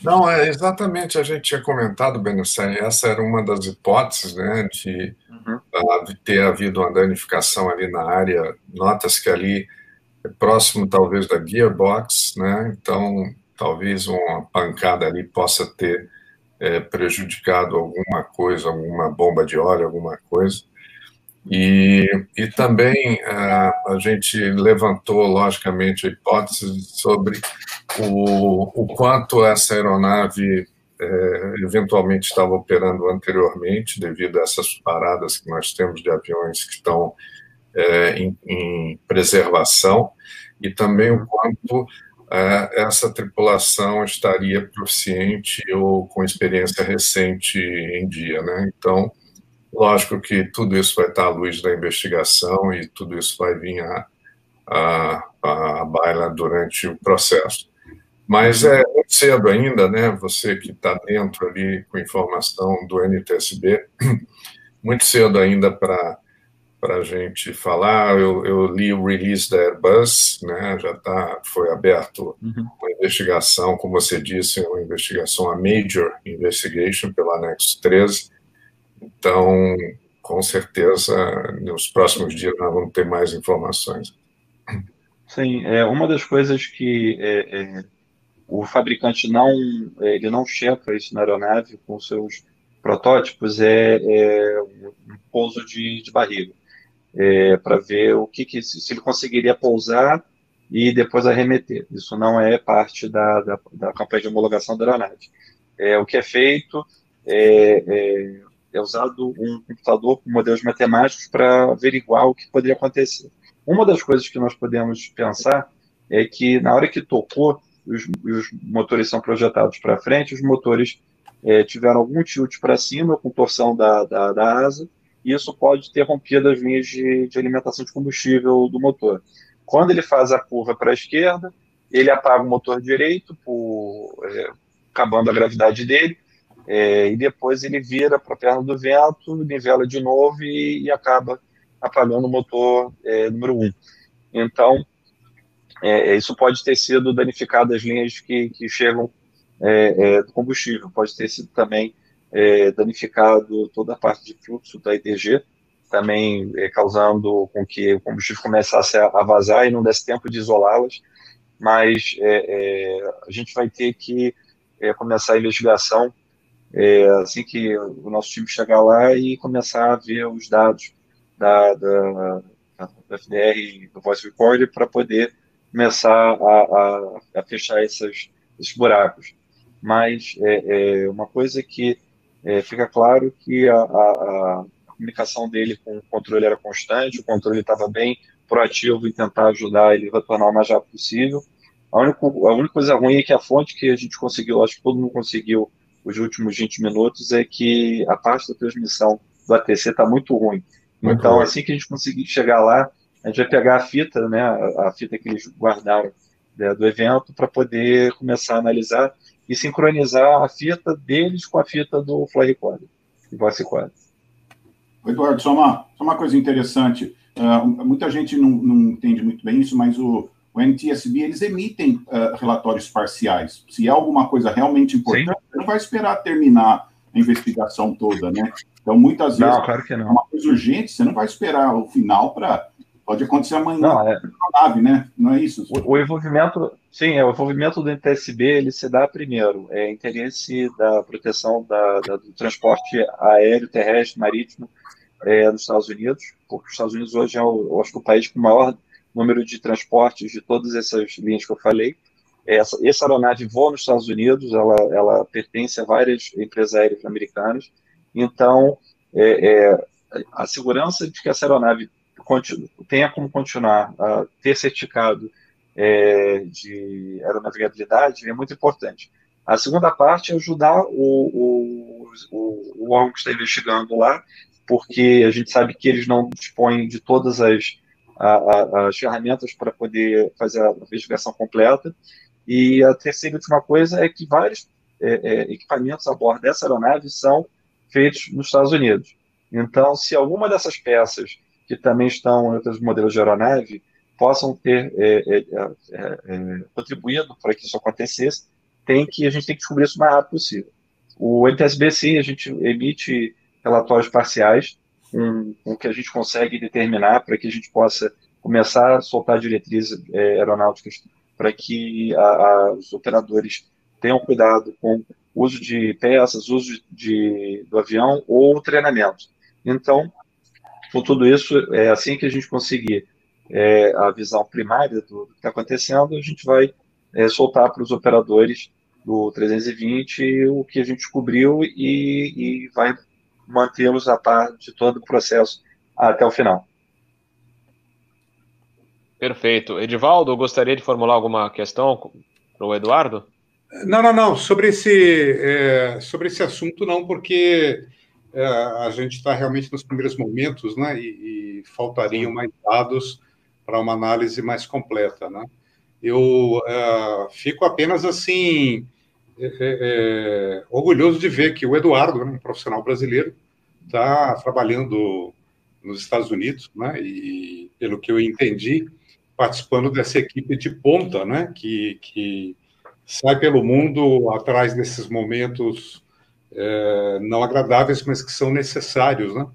D: Não, é exatamente, a gente tinha comentado, Berenstein, essa era uma das hipóteses, né, de uhum. uh, ter havido uma danificação ali na área, notas que ali é próximo talvez da gearbox, né, então talvez uma pancada ali possa ter é, prejudicado alguma coisa, alguma bomba de óleo, alguma coisa, e, e também a, eh, a gente levantou, logicamente, a hipótese sobre o, o quanto essa aeronave é, eventualmente estava operando anteriormente, devido a essas paradas que nós temos de aviões que estão é, em, em, preservação, e também o quanto é, essa tripulação estaria proficiente ou com experiência recente em dia. Né? Então, Lógico que tudo isso vai estar à luz da investigação e tudo isso vai vir à, à, à baila durante o processo. Mas é muito cedo ainda, né? Você que está dentro ali com informação do NTSB, muito cedo ainda para para a gente falar. Eu, eu, li o release da Airbus, né? Já tá, foi aberto uhum. uma investigação, como você disse, uma investigação, a major investigation pelo anexo 13 então, com certeza, nos próximos dias nós vamos ter mais informações.
E: Sim, é uma das coisas que é, é, o fabricante não é, ele não checa isso na aeronave com seus protótipos é, é um pouso de, de barriga é, para ver o que, que se ele conseguiria pousar e depois arremeter. Isso não é parte da, da, da campanha de homologação da aeronave. É, o que é feito é, é, é usado um computador com modelos matemáticos para averiguar o que poderia acontecer. Uma das coisas que nós podemos pensar é que na hora que tocou, os, os motores são projetados para frente, os motores é, tiveram algum tilt para cima com torção da, da, da, asa, e isso pode ter rompido as linhas de, de alimentação de combustível do motor. Quando ele faz a curva para a esquerda, ele apaga o motor direito, por, é, acabando a gravidade dele, é, e depois ele vira para a perna do vento, nivela de novo e, e acaba apagando o motor é, número 1. Um. Então, é, é, isso pode ter sido danificado as linhas que, que chegam é, é, do combustível, pode ter sido também danificado toda a parte de fluxo da ITG, também causando com que o combustível começasse a, vazar e não desse tempo de isolá-las, mas a gente vai ter que começar a investigação é, assim que o nosso time chegar lá e começar a ver os dados da, da, da FDR do Voice Recorder para poder começar a, a, a fechar esses, buracos. Mas é, é uma coisa que é, fica claro que a, a, a, comunicação dele com o controle era constante, o controle estava bem proativo em tentar ajudar ele a retornar o mais rápido possível. A a única coisa ruim é que a fonte que a gente conseguiu, acho que todo mundo conseguiu os últimos 20 minutos, é que a parte da transmissão do ATC está muito ruim. Muito então, ruim. assim que a gente conseguir chegar lá, a gente vai pegar a fita, né, a, a fita que eles guardaram né, do evento, para poder começar a analisar e sincronizar a fita deles com a fita do Fly Recorder, do Voice Recorder.
C: Eduardo, só uma, só uma coisa interessante. Uh, muita gente não, não entende muito bem isso, mas o, o NTSB, eles emitem uh, relatórios parciais. Se é alguma coisa realmente importante, Sim. não vai esperar terminar a investigação toda, né? Então, muitas vezes,
E: não, claro que não.
C: é uma coisa urgente, você não vai esperar o final para... Pode acontecer amanhã não, é... na nave, né? Não é isso?
E: O, o, envolvimento, sim, é, o envolvimento do NTSB, ele se dá primeiro, é interesse da proteção da, da do transporte aéreo, terrestre, marítimo é, nos Estados Unidos, porque os Estados Unidos hoje é, o, acho que o país com maior número de transportes de todas essas linhas que eu falei. Essa, essa aeronave voa nos Estados Unidos, ela, ela pertence a várias empresas aéreas americanas, então é, é, a segurança de que essa aeronave tenha como continuar a ter certificado é, de aeronavegabilidade é muito importante. A segunda parte é ajudar o, o, o, o órgão que está investigando lá, porque a gente sabe que eles não dispõem de todas as as ferramentas para poder fazer a investigação completa. E a terceira e última coisa é que vários é, é, equipamentos a bordo dessa aeronave são feitos nos Estados Unidos. Então, se alguma dessas peças que também estão em outros modelos de aeronave possam ter é, é, é, é contribuído para que isso acontecesse, tem que a gente tem que descobrir isso o mais rápido possível. O NTSB, sim, a gente emite relatórios parciais com, o que a gente consegue determinar para que a gente possa começar a soltar diretrizes é, aeronáuticas para que a, a, os operadores tenham cuidado com uso de peças, uso de, do avião ou treinamento. Então, com tudo isso, é assim que a gente conseguir é, a visão primária do, do que está acontecendo, a gente vai é, soltar para os operadores do 320 o que a gente descobriu e, e vai mantê-los a par de todo o processo até o final.
A: Perfeito. Edivaldo, gostaria de formular alguma questão para o Eduardo?
B: Não, não, não. Sobre esse, é, sobre esse assunto, não, porque é, a gente está realmente nos primeiros momentos, né? E, e faltariam mais dados para uma análise mais completa, né? Eu é, fico apenas assim é, é, é, orgulhoso de ver que o Eduardo, né, um profissional brasileiro, está trabalhando nos Estados Unidos, né, e pelo que eu entendi, participando dessa equipe de ponta, né, que, que sai pelo mundo atrás desses momentos é, não agradáveis, mas que são necessários, né,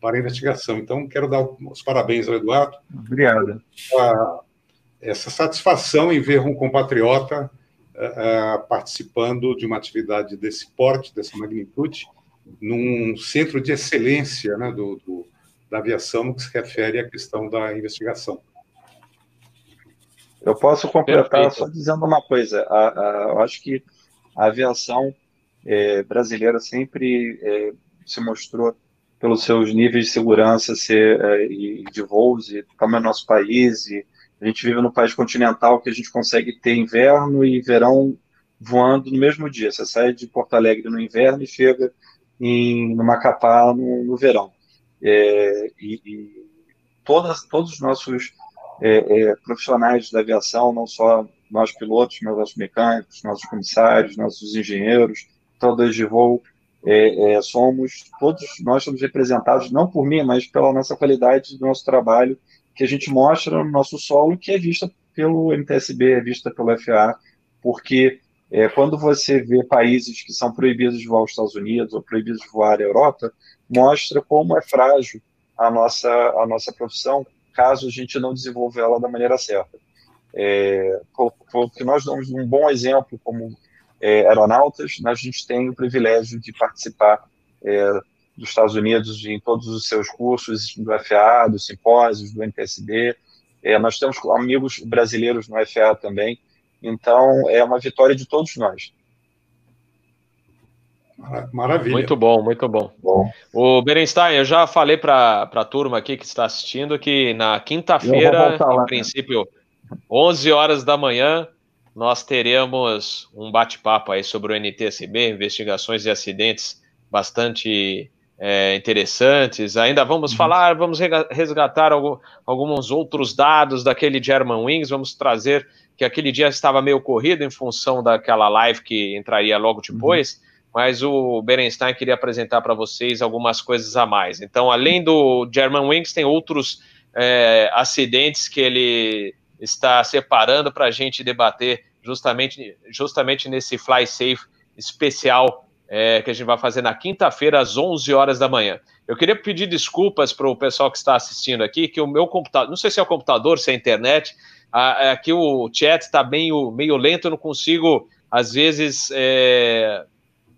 B: para a investigação. Então, quero dar os parabéns ao Eduardo.
E: Obrigado.
B: A, essa satisfação em ver um compatriota uh, participando de uma atividade desse porte, dessa magnitude, num centro de excelência né, do, do, da aviação no que se refere à questão da investigação.
E: Eu posso completar Perfeito. só dizendo uma coisa. A, a, eu acho que a aviação é, brasileira sempre é, se mostrou pelos seus níveis de segurança ser, é, e de voos, e como é nosso país, e a gente vive num país continental que a gente consegue ter inverno e verão voando no mesmo dia. Você sai de Porto Alegre no inverno e chega em, no Macapá no, no verão. É, e, e todas, todos os nossos é, é, profissionais da aviação, não só nós pilotos, mas nossos mecânicos, nossos comissários, nossos engenheiros, todos de voo, é, é, somos, todos nós somos representados, não por mim, mas pela nossa qualidade do nosso trabalho, que a gente mostra no nosso solo, que é vista pelo MTSB, é vista pelo FAA, porque é, quando você vê países que são proibidos de voar aos Estados Unidos ou proibidos de voar à Europa, mostra como é frágil a nossa, a nossa profissão caso a gente não desenvolva ela da maneira certa. É, porque nós damos um bom exemplo como é, aeronautas, a gente tem o privilégio de participar é, dos Estados Unidos em todos os seus cursos do FAA, dos simpósios, do NTSB. É, nós temos amigos brasileiros no FAA também, então é uma vitória de todos nós.
A: Maravilha. Muito bom, muito bom. bom. O Berenstein, eu já falei para a turma aqui que está assistindo que na quinta-feira, em né? princípio, 11 horas da manhã, nós teremos um bate-papo aí sobre o NTSB, investigações e acidentes bastante é, interessantes. Ainda vamos uhum. falar, vamos resgatar algum, alguns outros dados daquele German Wings, vamos trazer que aquele dia estava meio corrido em função daquela live que entraria logo uhum. depois. Uhum mas o Berenstein queria apresentar para vocês algumas coisas a mais. Então, além do German Wings, tem outros é, acidentes que ele está separando para a gente debater justamente, justamente nesse Fly Safe especial é, que a gente vai fazer na quinta-feira, às 11 horas da manhã. Eu queria pedir desculpas para o pessoal que está assistindo aqui, que o meu computador, não sei se é o computador, se é a internet, aqui o chat está meio, meio lento, eu não consigo, às vezes, é,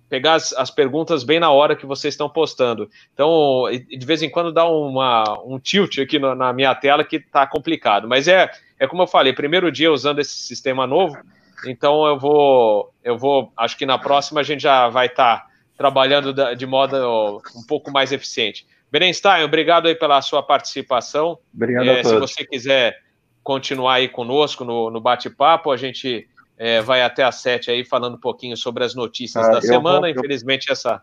A: pegar as, as, perguntas bem na hora que vocês estão postando. Então, de vez em quando dá uma, um tilt aqui na minha tela que está complicado. Mas é, é como eu falei, primeiro dia usando esse sistema novo, então eu vou, eu vou, acho que na próxima a gente já vai estar tá trabalhando de modo um pouco mais eficiente. Berenstein, obrigado aí pela sua participação.
E: Obrigado é, a todos.
A: Se você quiser continuar aí conosco no, no bate-papo, a gente é, vai até às sete aí falando um pouquinho sobre as notícias ah, da semana. Vou, Infelizmente, eu... essa.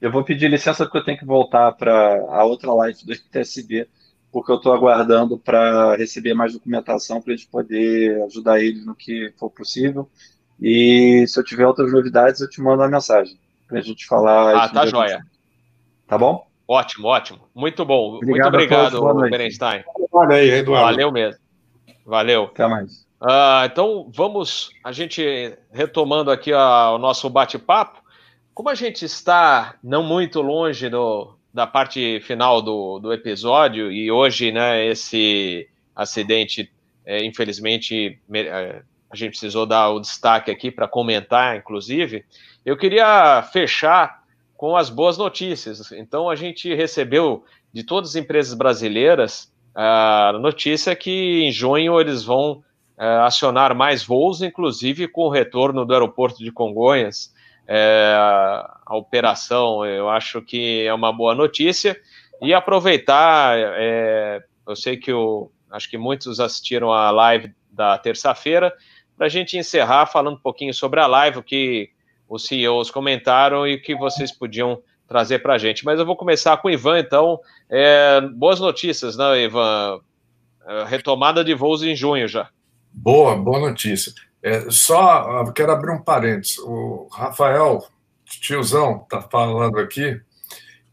E: Eu vou pedir licença porque eu tenho que voltar para a outra live do TSB, porque eu estou aguardando para receber mais documentação para a gente poder ajudar eles no que for possível. E se eu tiver outras novidades, eu te mando uma mensagem para a gente falar.
A: Ah, tá joia.
E: Tá bom?
A: Ótimo, ótimo. Muito bom. Obrigado Muito obrigado, Berenstein.
B: Aí, Eduardo.
A: Valeu mesmo. Valeu.
E: Até mais.
A: Uh, então vamos, a gente retomando aqui a, o nosso bate-papo. Como a gente está não muito longe do, da parte final do, do episódio e hoje, né, esse acidente, é, infelizmente, é, a gente precisou dar o destaque aqui para comentar, inclusive. Eu queria fechar com as boas notícias. Então a gente recebeu de todas as empresas brasileiras a notícia que em junho eles vão é, acionar mais voos, inclusive com o retorno do aeroporto de Congonhas. É, a operação, eu acho que é uma boa notícia. E aproveitar, é, eu sei que eu, acho que muitos assistiram a live da terça-feira, para a gente encerrar falando um pouquinho sobre a live, o que os CEOs comentaram e o que vocês podiam trazer para a gente. Mas eu vou começar com o Ivan, então. É, boas notícias, né, Ivan? É, retomada de voos em junho já.
D: Boa, boa notícia. É, só quero abrir um parênteses. O Rafael, tiozão, está falando aqui,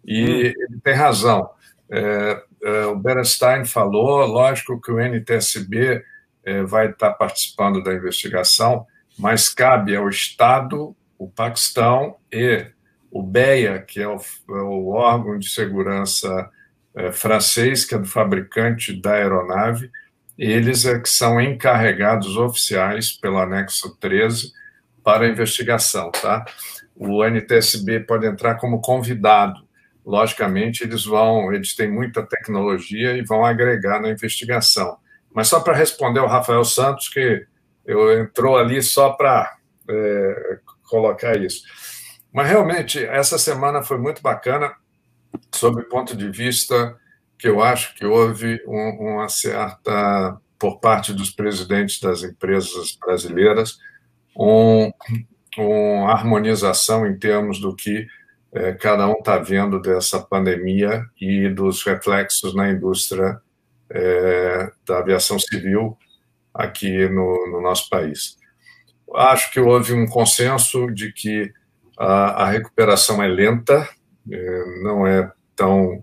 D: e hum. ele tem razão. É, é, o Berenstein falou, lógico que o NTSB é, vai estar tá participando da investigação, mas cabe ao Estado, o Paquistão e o BEA, que é o, é o órgão de segurança é, francês, que é do fabricante da aeronave, eles é que são encarregados oficiais pelo anexo 13 para investigação, tá? O NTSB pode entrar como convidado. Logicamente, eles vão, eles têm muita tecnologia e vão agregar na investigação. Mas só para responder ao Rafael Santos, que eu entrou ali só para é, colocar isso. Mas realmente, essa semana foi muito bacana, sob o ponto de vista que eu acho que houve um, uma certa, por parte dos presidentes das empresas brasileiras, um, uma harmonização em termos do que é, cada um está vendo dessa pandemia e dos reflexos na indústria é, da aviação civil aqui no, no, nosso país. Acho que houve um consenso de que a, a recuperação é lenta, é, não é tão,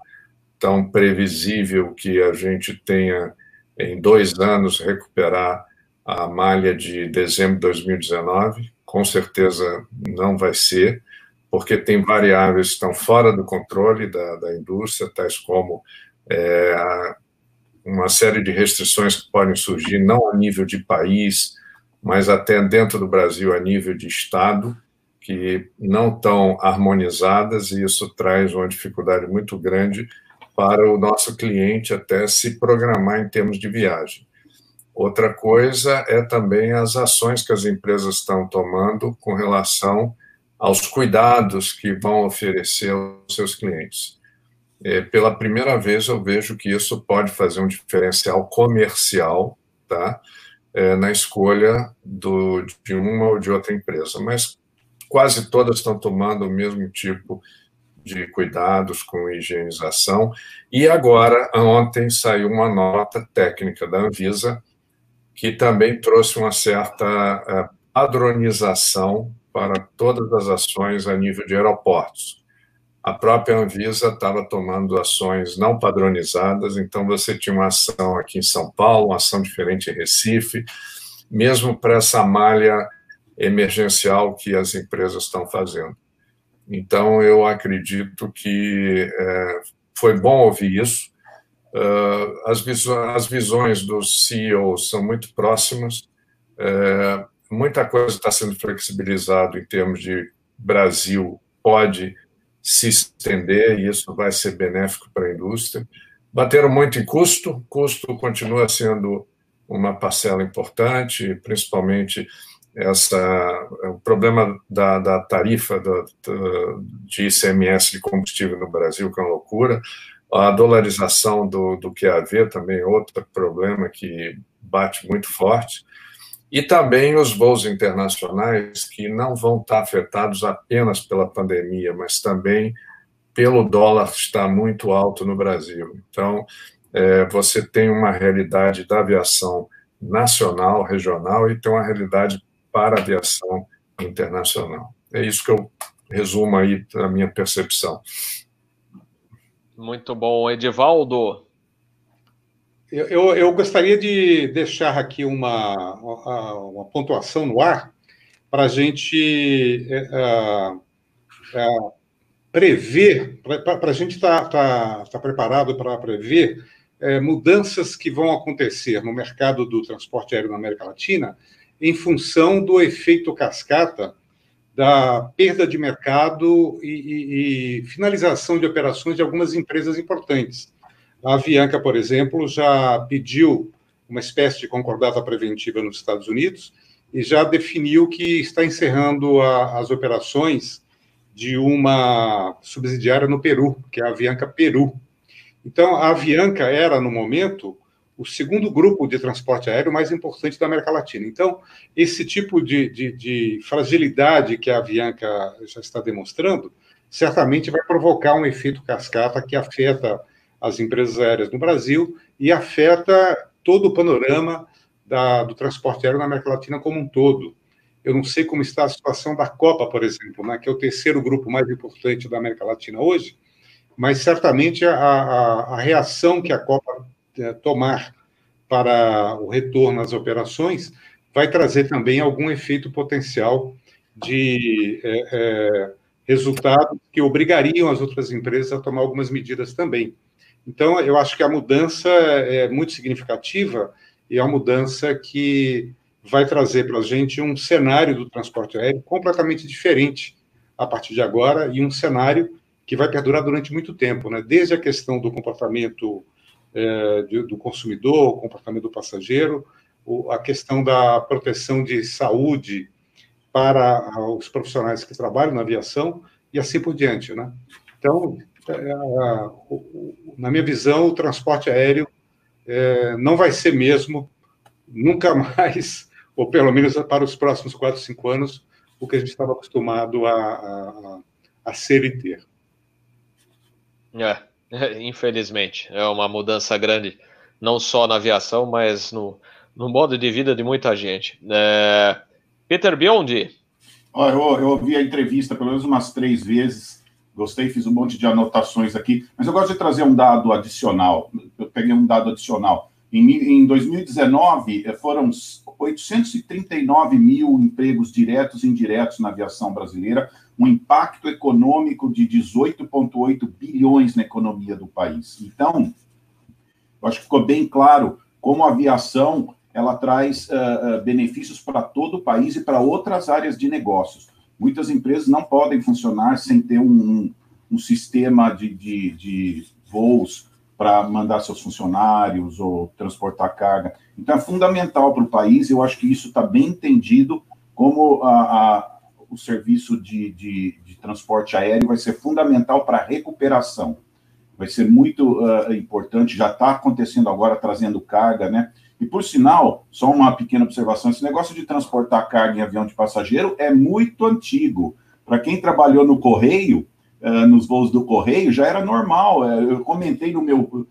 D: tão previsível que a gente tenha em dois anos recuperar a malha de dezembro de 2019, com certeza não vai ser, porque tem variáveis que estão fora do controle da, da indústria, tais como é, uma série de restrições que podem surgir, não a nível de país, mas até dentro do Brasil, a nível de Estado, que não estão harmonizadas, e isso traz uma dificuldade muito grande para o nosso cliente até se programar em termos de viagem. Outra coisa é também as ações que as empresas estão tomando com relação aos cuidados que vão oferecer aos seus clientes. É, pela primeira vez eu vejo que isso pode fazer um diferencial comercial, tá? É, na escolha do, de uma ou de outra empresa, mas quase todas estão tomando o mesmo tipo de cuidados com higienização. E agora, ontem saiu uma nota técnica da Anvisa que também trouxe uma certa é, padronização para todas as ações a nível de aeroportos a própria Anvisa estava tomando ações não padronizadas, então você tinha uma ação aqui em São Paulo, uma ação diferente em Recife, mesmo para essa malha emergencial que as empresas estão fazendo. Então, eu acredito que é, foi bom ouvir isso. Uh, as, visões, as visões dos CEOs são muito próximas, é, muita coisa está sendo flexibilizado em termos de Brasil pode se estender e isso vai ser benéfico para a indústria. Bateram muito em custo, custo continua sendo uma parcela importante, principalmente essa o problema da, da tarifa da, de ICMS de combustível no Brasil, que é uma loucura, a dolarização do, do QAV também é outro problema que bate muito forte, e também os voos internacionais, que não vão estar afetados apenas pela pandemia, mas também pelo dólar estar muito alto no Brasil. Então, é, você tem uma realidade da aviação nacional, regional, e tem uma realidade para a aviação internacional. É isso que eu resumo aí a minha percepção.
A: Muito bom. Edivaldo,
B: eu, eu, eu, gostaria de deixar aqui uma, uma, pontuação no ar para a gente é, é, é prever, para a gente estar tá, tá, tá preparado para prever é, mudanças que vão acontecer no mercado do transporte aéreo na América Latina em função do efeito cascata da perda de mercado e, e, e finalização de operações de algumas empresas importantes. A Avianca, por exemplo, já pediu uma espécie de concordata preventiva nos Estados Unidos e já definiu que está encerrando a, as operações de uma subsidiária no Peru, que é a Avianca Peru. Então, a Avianca era, no momento, o segundo grupo de transporte aéreo mais importante da América Latina. Então, esse tipo de, de, de fragilidade que a Avianca já está demonstrando, certamente vai provocar um efeito cascata que afeta as empresas aéreas no Brasil e afeta todo o panorama da, do transporte aéreo na América Latina como um todo. Eu não sei como está a situação da Copa, por exemplo, né, que é o terceiro grupo mais importante da América Latina hoje, mas certamente a, a, a reação que a Copa tomar para o retorno às operações vai trazer também algum efeito potencial de é, é, resultados que obrigariam as outras empresas a tomar algumas medidas também. Então, eu acho que a mudança é muito significativa e é uma mudança que vai trazer para a gente um cenário do transporte aéreo completamente diferente a partir de agora e um cenário que vai perdurar durante muito tempo, né? Desde a questão do comportamento é, do consumidor, o comportamento do passageiro, a questão da proteção de saúde para os profissionais que trabalham na aviação e assim por diante, né? Então, é, na minha visão, o transporte aéreo é, não vai ser mesmo, nunca mais, ou pelo menos para os próximos quatro, cinco anos, o que a gente estava acostumado a, a, a ser e ter.
A: É, infelizmente, é uma mudança grande, não só na aviação, mas no, no modo de vida de muita gente. É... Peter Biondi.
C: Olha, eu, eu ouvi a entrevista pelo menos umas três vezes, gostei, fiz um monte de anotações aqui, mas eu gosto de trazer um dado adicional. Eu peguei um dado adicional. Em, em 2019, eh, foram 839 mil empregos diretos e indiretos na aviação brasileira, um impacto econômico de 18,8 bilhões na economia do país. Então, eu acho que ficou bem claro como a aviação ela traz uh, benefícios para todo o país e para outras áreas de negócios. Muitas empresas não podem funcionar sem ter um, um, um sistema de, de, de voos para mandar seus funcionários ou transportar carga. Então, é fundamental para o país, eu acho que isso está bem entendido como a, a, o serviço de, de, de, transporte aéreo vai ser fundamental para a recuperação. Vai ser muito uh, importante, já está acontecendo agora, trazendo carga, né? E, por sinal, só uma pequena observação: esse negócio de transportar carga em avião de passageiro é muito antigo. Para quem trabalhou no Correio, uh, nos voos do Correio, já era normal. Uh, eu comentei no meu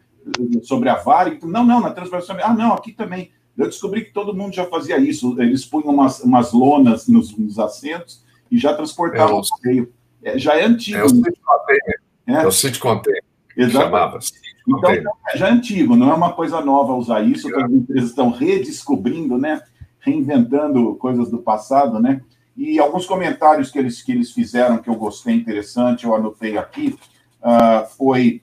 C: sobre a Varig. Não, não, na transportação. Ah, não, aqui também. Eu descobri que todo mundo já fazia isso. Eles punham umas, umas lonas nos, nos assentos e já transportavam é, o correio. É, já é antigo. É o
D: City Container. É, é o City Container.
C: Exatamente. Então, já é antigo, não é uma coisa nova usar isso, as empresas estão redescobrindo, né? Reinventando coisas do passado, né? E alguns comentários que eles, que eles fizeram que eu gostei interessante, eu anotei aqui, uh, foi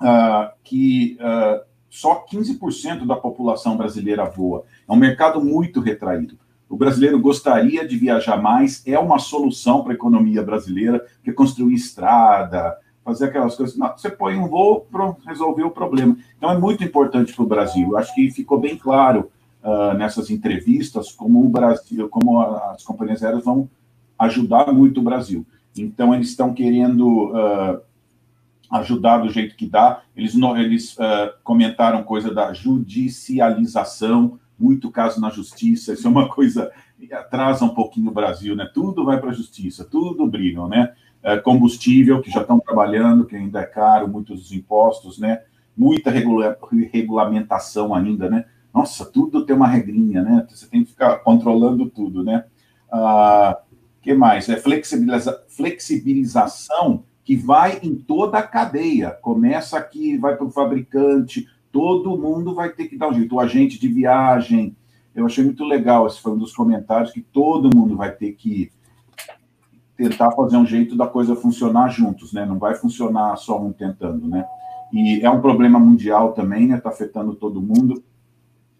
C: uh, que uh, só 15% da população brasileira voa. É um mercado muito retraído. O brasileiro gostaria de viajar mais, é uma solução para a economia brasileira, que é construir estrada, fazer aquelas coisas. Não, você põe um voo para resolver o problema. Então é muito importante para o Brasil. Acho que ficou bem claro uh, nessas entrevistas como o Brasil, como as companhias aéreas vão ajudar muito o Brasil. Então eles estão querendo uh, ajudar do jeito que dá. Eles, eles uh, comentaram coisa da judicialização, muito caso na justiça. Isso é uma coisa que atrasa um pouquinho o Brasil, né? Tudo vai para a justiça, tudo brigam, né? É, combustível, que já estão trabalhando, que ainda é caro, muitos impostos, né? Muita regula regulamentação ainda, né? Nossa, tudo tem uma regrinha, né? Você tem que ficar controlando tudo, né? Ah, que mais? É flexibiliza flexibilização que vai em toda a cadeia. Começa aqui, vai para o fabricante, todo mundo vai ter que dar um jeito. O agente de viagem, eu achei muito legal, esse foi um dos comentários, que todo mundo vai ter que tentar fazer um jeito da coisa funcionar juntos, né? Não vai funcionar só um tentando, né? E é um problema mundial também, né? Está afetando todo mundo.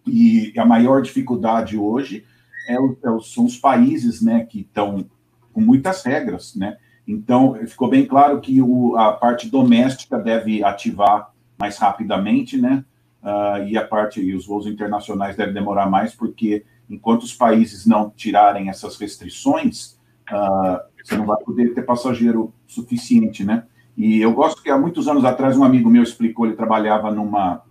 C: E a maior dificuldade hoje é, é, são os países, né? Que estão com muitas regras, né? Então, ficou bem claro que o, a parte doméstica deve ativar mais rapidamente, né? Uh, e a parte e os voos internacionais devem demorar mais, porque enquanto os países não tirarem essas restrições, uh, você não vai poder ter passageiro suficiente, né? E eu gosto que há muitos anos atrás um amigo meu explicou, ele trabalhava numa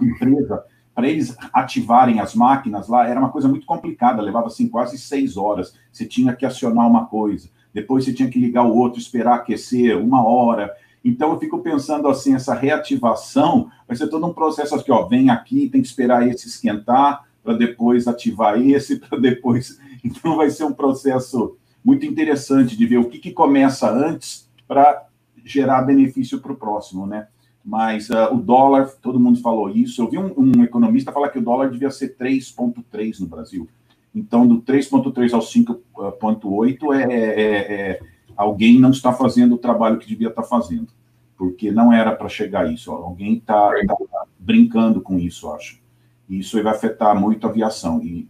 C: empresa, para eles ativarem as máquinas lá, era uma coisa muito complicada, levava assim quase seis horas. Você tinha que acionar uma coisa, depois você tinha que ligar o outro, esperar aquecer uma hora. Então eu fico pensando assim, essa reativação vai ser todo um processo aqui, ó, vem aqui, tem que esperar esse esquentar para depois ativar esse, para depois. Então vai ser um processo muito interessante de ver o que, que começa antes para gerar benefício para o próximo, né? Mas uh, o dólar, todo mundo falou isso. Eu vi um, um economista falar que o dólar devia ser 3,3 no Brasil. Então, do 3,3 ao 5,8 é, é, é, alguém não está fazendo o trabalho que devia estar fazendo, porque não era para chegar a isso. Ó. Alguém está tá brincando com isso, acho. E isso vai afetar muito a aviação. E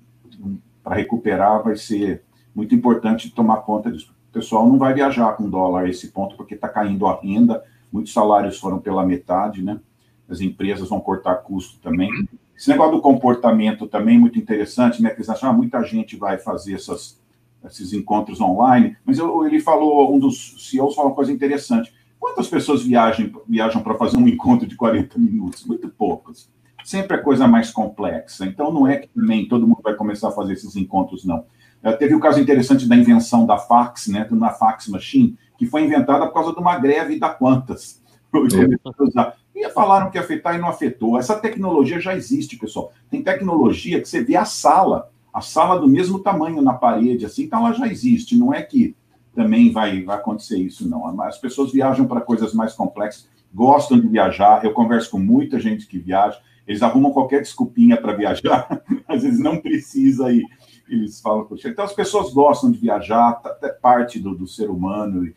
C: para recuperar vai ser muito importante tomar conta disso. O pessoal não vai viajar com dólar a esse ponto, porque está caindo a renda, muitos salários foram pela metade, né? As empresas vão cortar custo também. Esse negócio do comportamento também é muito interessante, né? Que eles acham, ah, muita gente vai fazer essas, esses encontros online, mas eu, ele falou, um dos CEOs falou uma coisa interessante. Quantas pessoas viajam, viajam para fazer um encontro de 40 minutos? Muito poucas. Sempre é coisa mais complexa. Então, não é que nem todo mundo vai começar a fazer esses encontros, não. Uh, teve o um caso interessante da invenção da fax, né, na fax machine, que foi inventada por causa de uma greve da Quantas. E falaram que ia afetar e não afetou. Essa tecnologia já existe, pessoal. Tem tecnologia que você vê a sala, a sala do mesmo tamanho na parede, assim, então ela já existe. Não é que também vai, vai acontecer isso, não. As pessoas viajam para coisas mais complexas, gostam de viajar. Eu converso com muita gente que viaja, eles arrumam qualquer desculpinha para viajar, às vezes não precisa ir eles falam, poxa, então as pessoas gostam de viajar, tá, é parte do, do ser humano,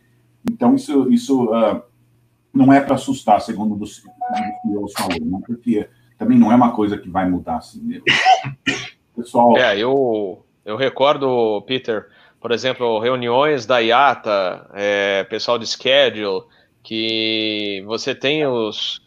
C: então isso, isso uh, não é para assustar, segundo o que eu né? porque também não é uma coisa que vai mudar assim mesmo.
A: Pessoal. É, eu, eu recordo, Peter, por exemplo, reuniões da IATA, é, pessoal de schedule, que você tem os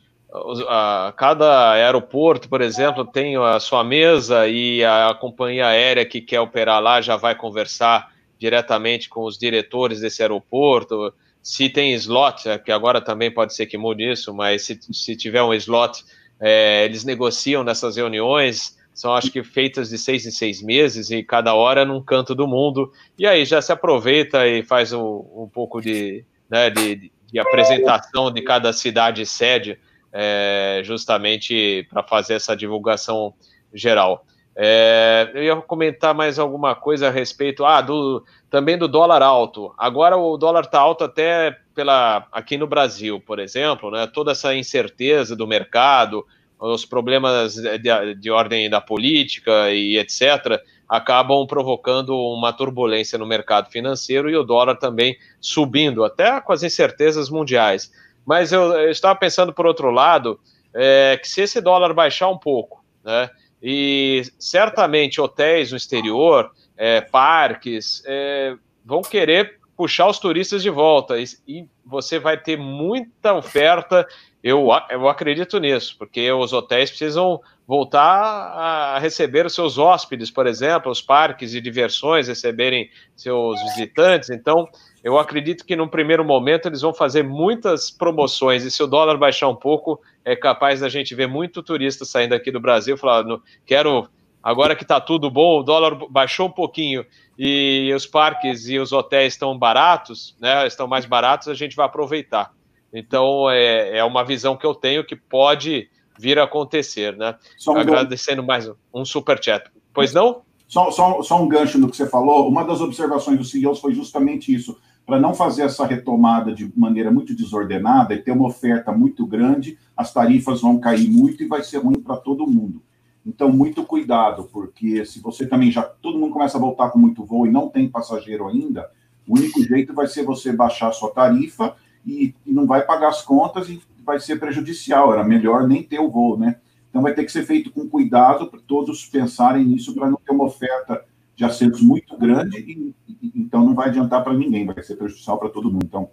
A: a, cada aeroporto, por exemplo, tem a sua mesa e a companhia aérea que quer operar lá já vai conversar diretamente com os diretores desse aeroporto. Se tem slot, é, que agora também pode ser que mude isso, mas se, se tiver um slot, é, eles negociam nessas reuniões. São, acho que, feitas de seis em seis meses e cada hora num canto do mundo. E aí já se aproveita e faz um, um pouco de, né, de, de apresentação de cada cidade sede é, justamente para fazer essa divulgação geral. É, eu ia comentar mais alguma coisa a respeito ah, do, também do dólar alto. Agora o dólar está alto até pela aqui no Brasil, por exemplo, né, toda essa incerteza do mercado, os problemas de, de ordem da política e etc., acabam provocando uma turbulência no mercado financeiro e o dólar também subindo, até com as incertezas mundiais. Mas eu, eu estava pensando, por outro lado, é, que se esse dólar baixar um pouco, né, e certamente hotéis no exterior, é, parques, é, vão querer puxar os turistas de volta e, e, você vai ter muita oferta. Eu, eu acredito nisso, porque os hotéis precisam voltar a receber os seus hóspedes, por exemplo, os parques de diversões receberem seus visitantes. Então, eu acredito que no primeiro momento eles vão fazer muitas promoções e se o dólar baixar um pouco, é capaz da gente ver muito turista saindo aqui do Brasil, falar, quero agora que está tudo bom, o dólar baixou um pouquinho e os parques e os hotéis estão baratos, né? Estão mais baratos, a gente vai aproveitar. Então é, é uma visão que eu tenho que pode vir a acontecer, né? Um Agradecendo mais um super chat. Pois não?
C: Só, só, só um gancho no que você falou. Uma das observações dos CEOs foi justamente isso para não fazer essa retomada de maneira muito desordenada e ter uma oferta muito grande, as tarifas vão cair muito e vai ser ruim para todo mundo. Então, muito cuidado, porque se você também já todo mundo começa a voltar com muito voo e não tem passageiro ainda, o único jeito vai ser você baixar a sua tarifa e, e não vai pagar as contas e vai ser prejudicial. Era melhor nem ter o voo, né? Então, vai ter que ser feito com cuidado para todos pensarem nisso para não ter uma oferta de assentos muito grande e, então não vai adiantar para ninguém, vai ser prejudicial para todo mundo. Então,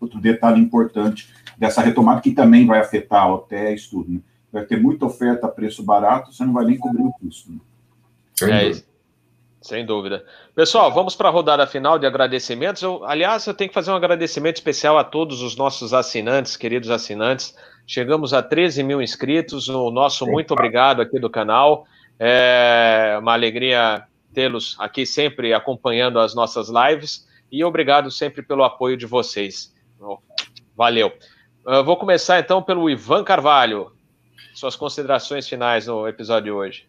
C: outro detalhe importante dessa retomada que também vai afetar hotéis, tudo, né? Vai ter muita oferta a preço barato, você não vai nem cobrir o custo. Né?
A: É isso. Sem dúvida. Pessoal, vamos para a rodada final de agradecimentos. Eu, aliás, eu tenho que fazer um agradecimento especial a todos os nossos assinantes, queridos assinantes. Chegamos a 13 mil inscritos. O nosso muito obrigado aqui do canal. É uma alegria tê-los aqui sempre acompanhando as nossas lives e obrigado sempre pelo apoio de vocês. Valeu. Eu vou começar então pelo Ivan Carvalho. Suas considerações finais no episódio de hoje.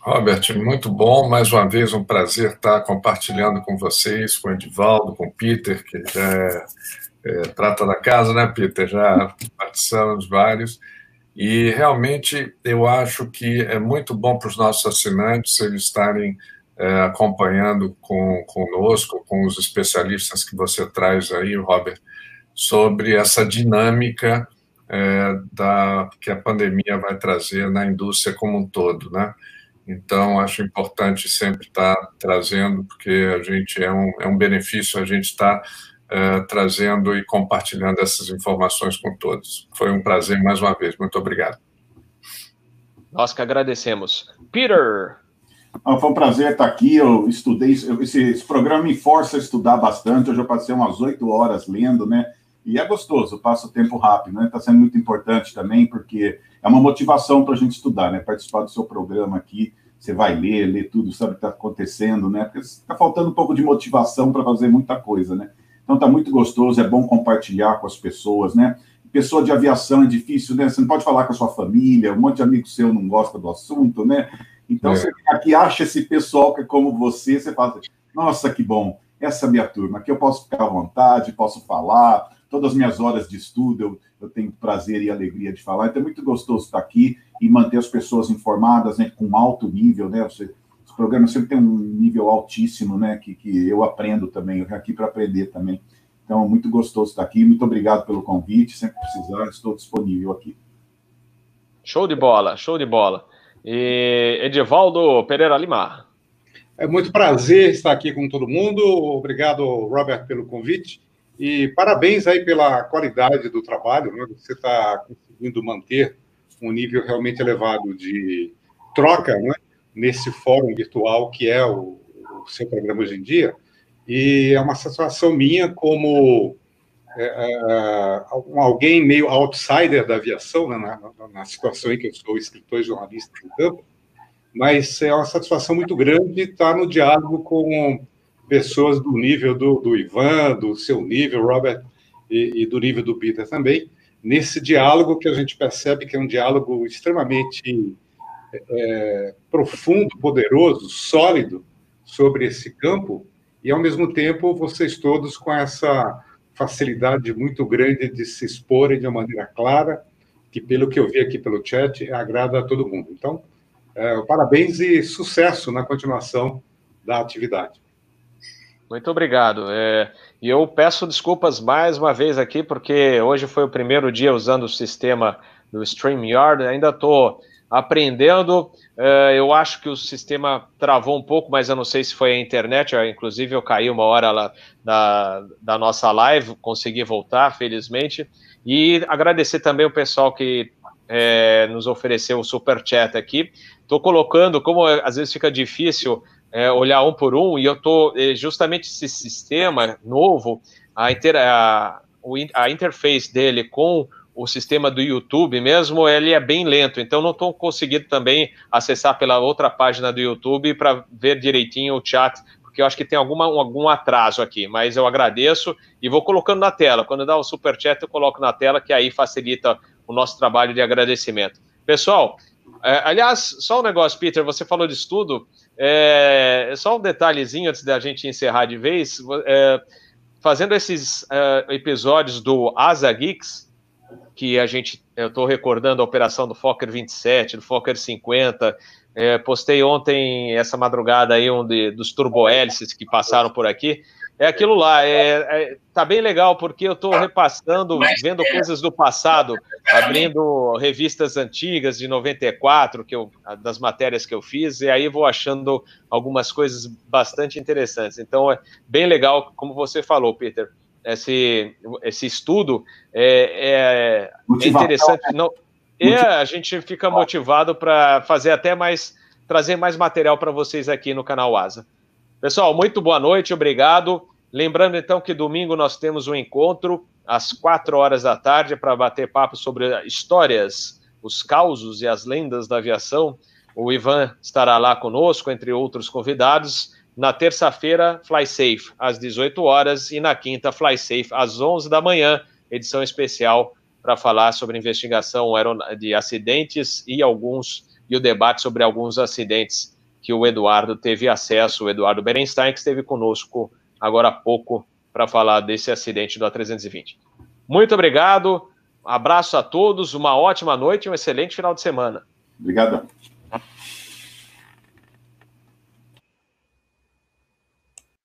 D: Robert, muito bom. Mais uma vez, um prazer estar compartilhando com vocês, com o Edivaldo, com o Peter, que já é, é, trata da casa, né, Peter? Já participamos vários. E realmente eu acho que é muito bom para os nossos assinantes eles estarem é, acompanhando com, conosco, com os especialistas que você traz aí, Robert, sobre essa dinâmica é, da, que a pandemia vai trazer na indústria como um todo, né? Então, acho importante sempre estar trazendo, porque a gente é um, é um benefício a gente estar é, trazendo e compartilhando essas informações com todos. Foi um prazer mais uma vez. Muito obrigado.
A: Nós que agradecemos. Peter.
C: Ah, foi um prazer estar aqui. Eu estudei, esse, esse, programa me força a estudar bastante. Hoje eu passei umas oito horas lendo, né? E é gostoso, passa o tempo rápido, né? Está sendo muito importante também, porque é uma motivação para a gente estudar, né? Participar do seu programa aqui, você vai ler, ler tudo, sabe o que está acontecendo, né? Porque está faltando um pouco de motivação para fazer muita coisa, né? Então está muito gostoso, é bom compartilhar com as pessoas, né? Pessoa de aviação é difícil, né? Você não pode falar com a sua família, um monte de amigo seu não gosta do assunto, né? Então é. você aqui acha esse pessoal que é como você, você fala, nossa, que bom, essa é a minha turma, aqui eu posso ficar à vontade, posso falar, todas as minhas horas de estudo eu, eu tenho prazer e alegria de falar. Então é muito gostoso estar aqui e manter as pessoas informadas, né, com alto nível, né? Você, os programas sempre têm um nível altíssimo, né? Que, que eu aprendo também, eu venho aqui para aprender também. Então, muito gostoso estar aqui. Muito obrigado pelo convite. Sempre precisar, estou disponível aqui.
A: Show de bola, show de bola. E Edivaldo Pereira Lima.
B: É muito prazer estar aqui com todo mundo. Obrigado, Robert, pelo convite. E parabéns aí pela qualidade do trabalho, né? Você está conseguindo manter um nível realmente elevado de troca, né? Nesse fórum virtual que é o, o seu programa hoje em dia. E é uma satisfação minha como é, é, alguém meio outsider da aviação, né? na, na, na, situação em que eu sou escritor e jornalista no campo, mas é uma satisfação muito grande estar no diálogo com pessoas do nível do, do Ivan, do seu nível, Robert, e, e, do nível do Peter também, nesse diálogo que a gente percebe que é um diálogo extremamente é, profundo, poderoso, sólido sobre esse campo, e ao mesmo tempo vocês todos com essa facilidade muito grande de se exporem de uma maneira clara, que pelo que eu vi aqui pelo chat, agrada a todo mundo. Então, é, parabéns e sucesso na continuação da atividade.
A: Muito obrigado. É, e eu peço desculpas mais uma vez aqui, porque hoje foi o primeiro dia usando o sistema do StreamYard, ainda estou aprendendo. É, eu acho que o sistema travou um pouco, mas eu não sei se foi a internet. Eu, inclusive, eu caí uma hora lá da, da nossa live, consegui voltar, felizmente. E agradecer também o pessoal que é, nos ofereceu o super chat aqui. Estou colocando, como às vezes fica difícil é, olhar um por um, e eu estou é, justamente esse sistema novo, a, inter, a, a interface dele com o sistema do YouTube mesmo, ele é bem lento, então não estou conseguindo também acessar pela outra página do YouTube para ver direitinho o chat, porque eu acho que tem alguma, algum atraso aqui, mas eu agradeço e vou colocando na tela. Quando dá o super chat, eu coloco na tela, que aí facilita o nosso trabalho de agradecimento. Pessoal, é, aliás, só um negócio, Peter, você falou de estudo, é, só um detalhezinho antes da gente encerrar de vez, é, fazendo esses é, episódios do Asa Geeks, que a gente, eu estou recordando a operação do Fokker 27, do Fokker 50, é, postei ontem, essa madrugada aí, um de, dos turbohélices que passaram por aqui, é aquilo lá, é, é, tá bem legal porque eu estou repassando, vendo coisas do passado, abrindo revistas antigas de 94, que eu, das matérias que eu fiz, e aí vou achando algumas coisas bastante interessantes. Então é bem legal, como você falou, Peter, esse, esse estudo é, é, é interessante. Não, é, a gente fica motivado para fazer até mais, trazer mais material para vocês aqui no canal Asa. Pessoal, muito boa noite, obrigado. Lembrando então que domingo nós temos um encontro às quatro horas da tarde para bater papo sobre histórias, os causos e as lendas da aviação. O Ivan estará lá conosco, entre outros convidados. Na terça-feira, Fly Safe, às 18 horas, e na quinta, Fly Safe, às 11 da manhã, edição especial para falar sobre investigação de acidentes e alguns e o debate sobre alguns acidentes que o Eduardo teve acesso, o Eduardo Berenstein, que esteve conosco agora há pouco para falar desse acidente do A320. Muito obrigado, abraço a todos, uma ótima noite e um excelente final de semana.
C: Obrigado.